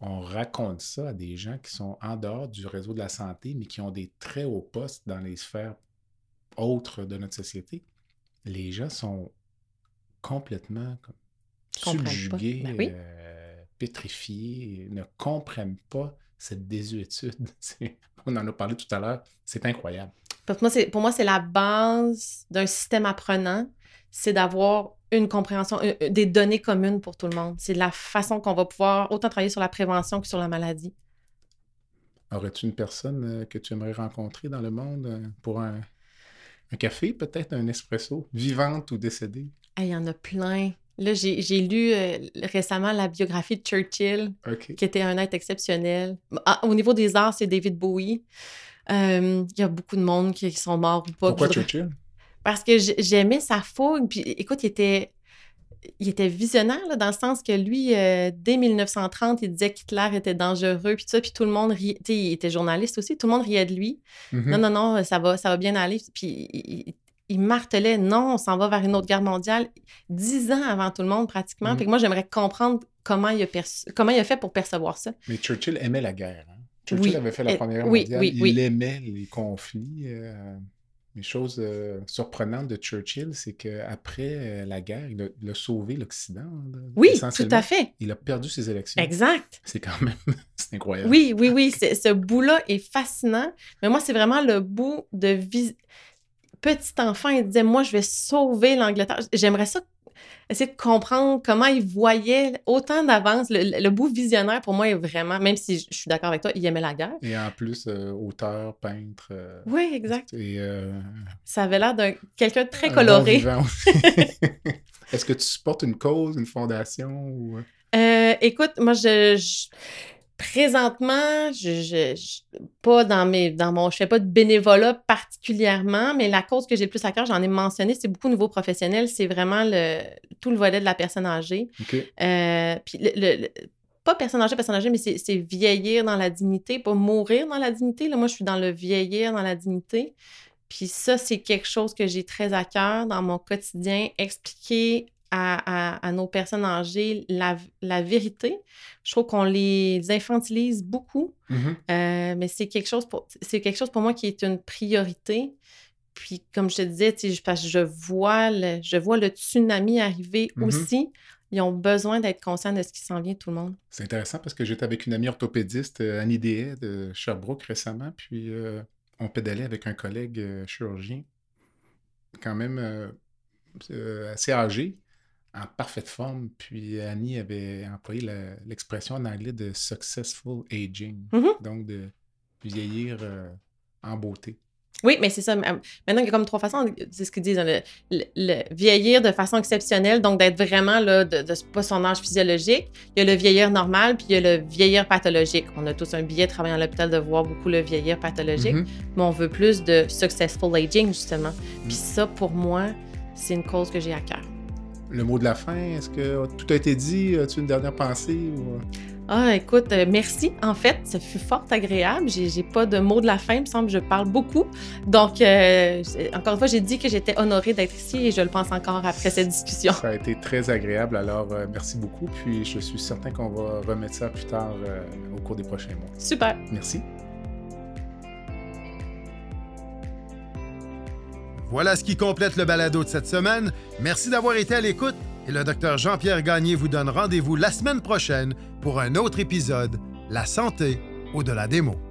on raconte ça à des gens qui sont en dehors du réseau de la santé, mais qui ont des très hauts postes dans les sphères autres de notre société. Les gens sont complètement subjugués, ben euh, pétrifiés, ne comprennent pas cette désuétude. on en a parlé tout à l'heure. C'est incroyable. Pour moi, c'est la base d'un système apprenant, c'est d'avoir une compréhension, euh, euh, des données communes pour tout le monde. C'est la façon qu'on va pouvoir autant travailler sur la prévention que sur la maladie. Aurais-tu une personne euh, que tu aimerais rencontrer dans le monde pour un, café, peut-être un espresso, vivante ou décédée? Il y en a plein. Là, j'ai lu récemment la biographie de Churchill, qui était un être exceptionnel. Ah, au niveau des arts, c'est David Bowie. Il y a beaucoup de monde qui, sont morts ou pas. Pourquoi Churchill? Parce que j'aimais sa fougue. Puis écoute, il était, il était visionnaire dans le sens que lui, euh, dès 1930, il disait qu'Hitler était dangereux, puis ça, puis tout le monde riait. il était journaliste aussi, tout le monde riait de lui. Mm-hmm. Non, non, non, ça va, ça va bien aller. Puis il, martelait, non, on s'en va vers une autre guerre mondiale, dix ans avant tout le monde pratiquement. Puis mm-hmm. moi, j'aimerais comprendre comment il, a comment il a fait pour percevoir ça. Mais Churchill aimait la guerre. Hein? Churchill avait fait la Première Guerre mondiale. il aimait les conflits. Euh, une chose euh, surprenante de Churchill, c'est qu'après euh, la guerre, il a, sauvé l'Occident. Oui, tout à fait. Il a perdu ses élections. Exact. C'est quand même c'est incroyable. Oui, oui, oui. Ce bout-là est fascinant. Mais moi, c'est vraiment le bout de petit enfant. Il disait Moi, je vais sauver l'Angleterre. J'aimerais ça essayer de comprendre comment il voyait autant d'avance. Le, bout visionnaire, pour moi, est vraiment, même si je, suis d'accord avec toi, il aimait la guerre. Et en plus, euh, auteur, peintre. Euh, oui, exact. Et, euh, Ça avait l'air d'un quelqu'un de très coloré. Est-ce que tu supportes une cause, une fondation? Ou... écoute, moi, je Présentement, je, je, pas dans mes dans mon je fais pas de bénévolat particulièrement, mais la cause que j'ai le plus à cœur, j'en ai mentionné, c'est beaucoup nouveaux professionnels, c'est vraiment le tout le volet de la personne âgée. Euh, puis le, pas personne âgée, personne âgée, mais c'est vieillir dans la dignité, pas mourir dans la dignité. Là, moi, je suis dans le vieillir dans la dignité. Puis ça, c'est quelque chose que j'ai très à cœur dans mon quotidien, expliquer à, nos personnes âgées la, vérité. Je trouve qu'on les infantilise beaucoup, mm-hmm. euh, mais c'est quelque, chose pour, quelque chose pour moi qui est une priorité. Puis, comme je te disais, parce que je vois le, je vois le tsunami arriver mm-hmm. aussi. Ils ont besoin d'être conscients de ce qui s'en vient, tout le monde. C'est intéressant parce que j'étais avec une amie orthopédiste, euh, Annie Déhay, de Sherbrooke récemment, puis euh, on pédalait avec un collègue chirurgien, quand même assez âgé en parfaite forme. Puis Annie avait employé l'expression en anglais de successful aging, mm-hmm. donc de vieillir euh, en beauté. Oui, mais c'est ça. Maintenant, il y a comme trois façons, c'est ce qu'ils disent, hein, le, vieillir de façon exceptionnelle, donc d'être vraiment là, de, de, pas son âge physiologique. Il y a le vieillir normal, puis il y a le vieillir pathologique. On a tous un billet travaillant à l'hôpital de voir beaucoup le vieillir pathologique, mm-hmm. mais on veut plus de successful aging, justement. Puis Mm. ça, pour moi, c'est une cause que j'ai à cœur le mot de la fin, est-ce que tout a été dit? As-tu une dernière pensée? Ou... Ah, écoute, euh, merci. En fait, ça fut fort agréable. J'ai pas de mot de la fin. Il me semble que je parle beaucoup. Donc, euh, encore une fois, j'ai dit que j'étais honorée d'être ici et je le pense encore après cette discussion. Ça a été très agréable. Alors, euh, merci beaucoup. Puis, je suis certain qu'on va remettre ça plus tard au cours des prochains mois. Super. Merci. Voilà ce qui complète le balado de cette semaine. Merci d'avoir été à l'écoute et le docteur Jean-Pierre Gagné vous donne rendez-vous la semaine prochaine pour un autre épisode La santé au-delà des mots.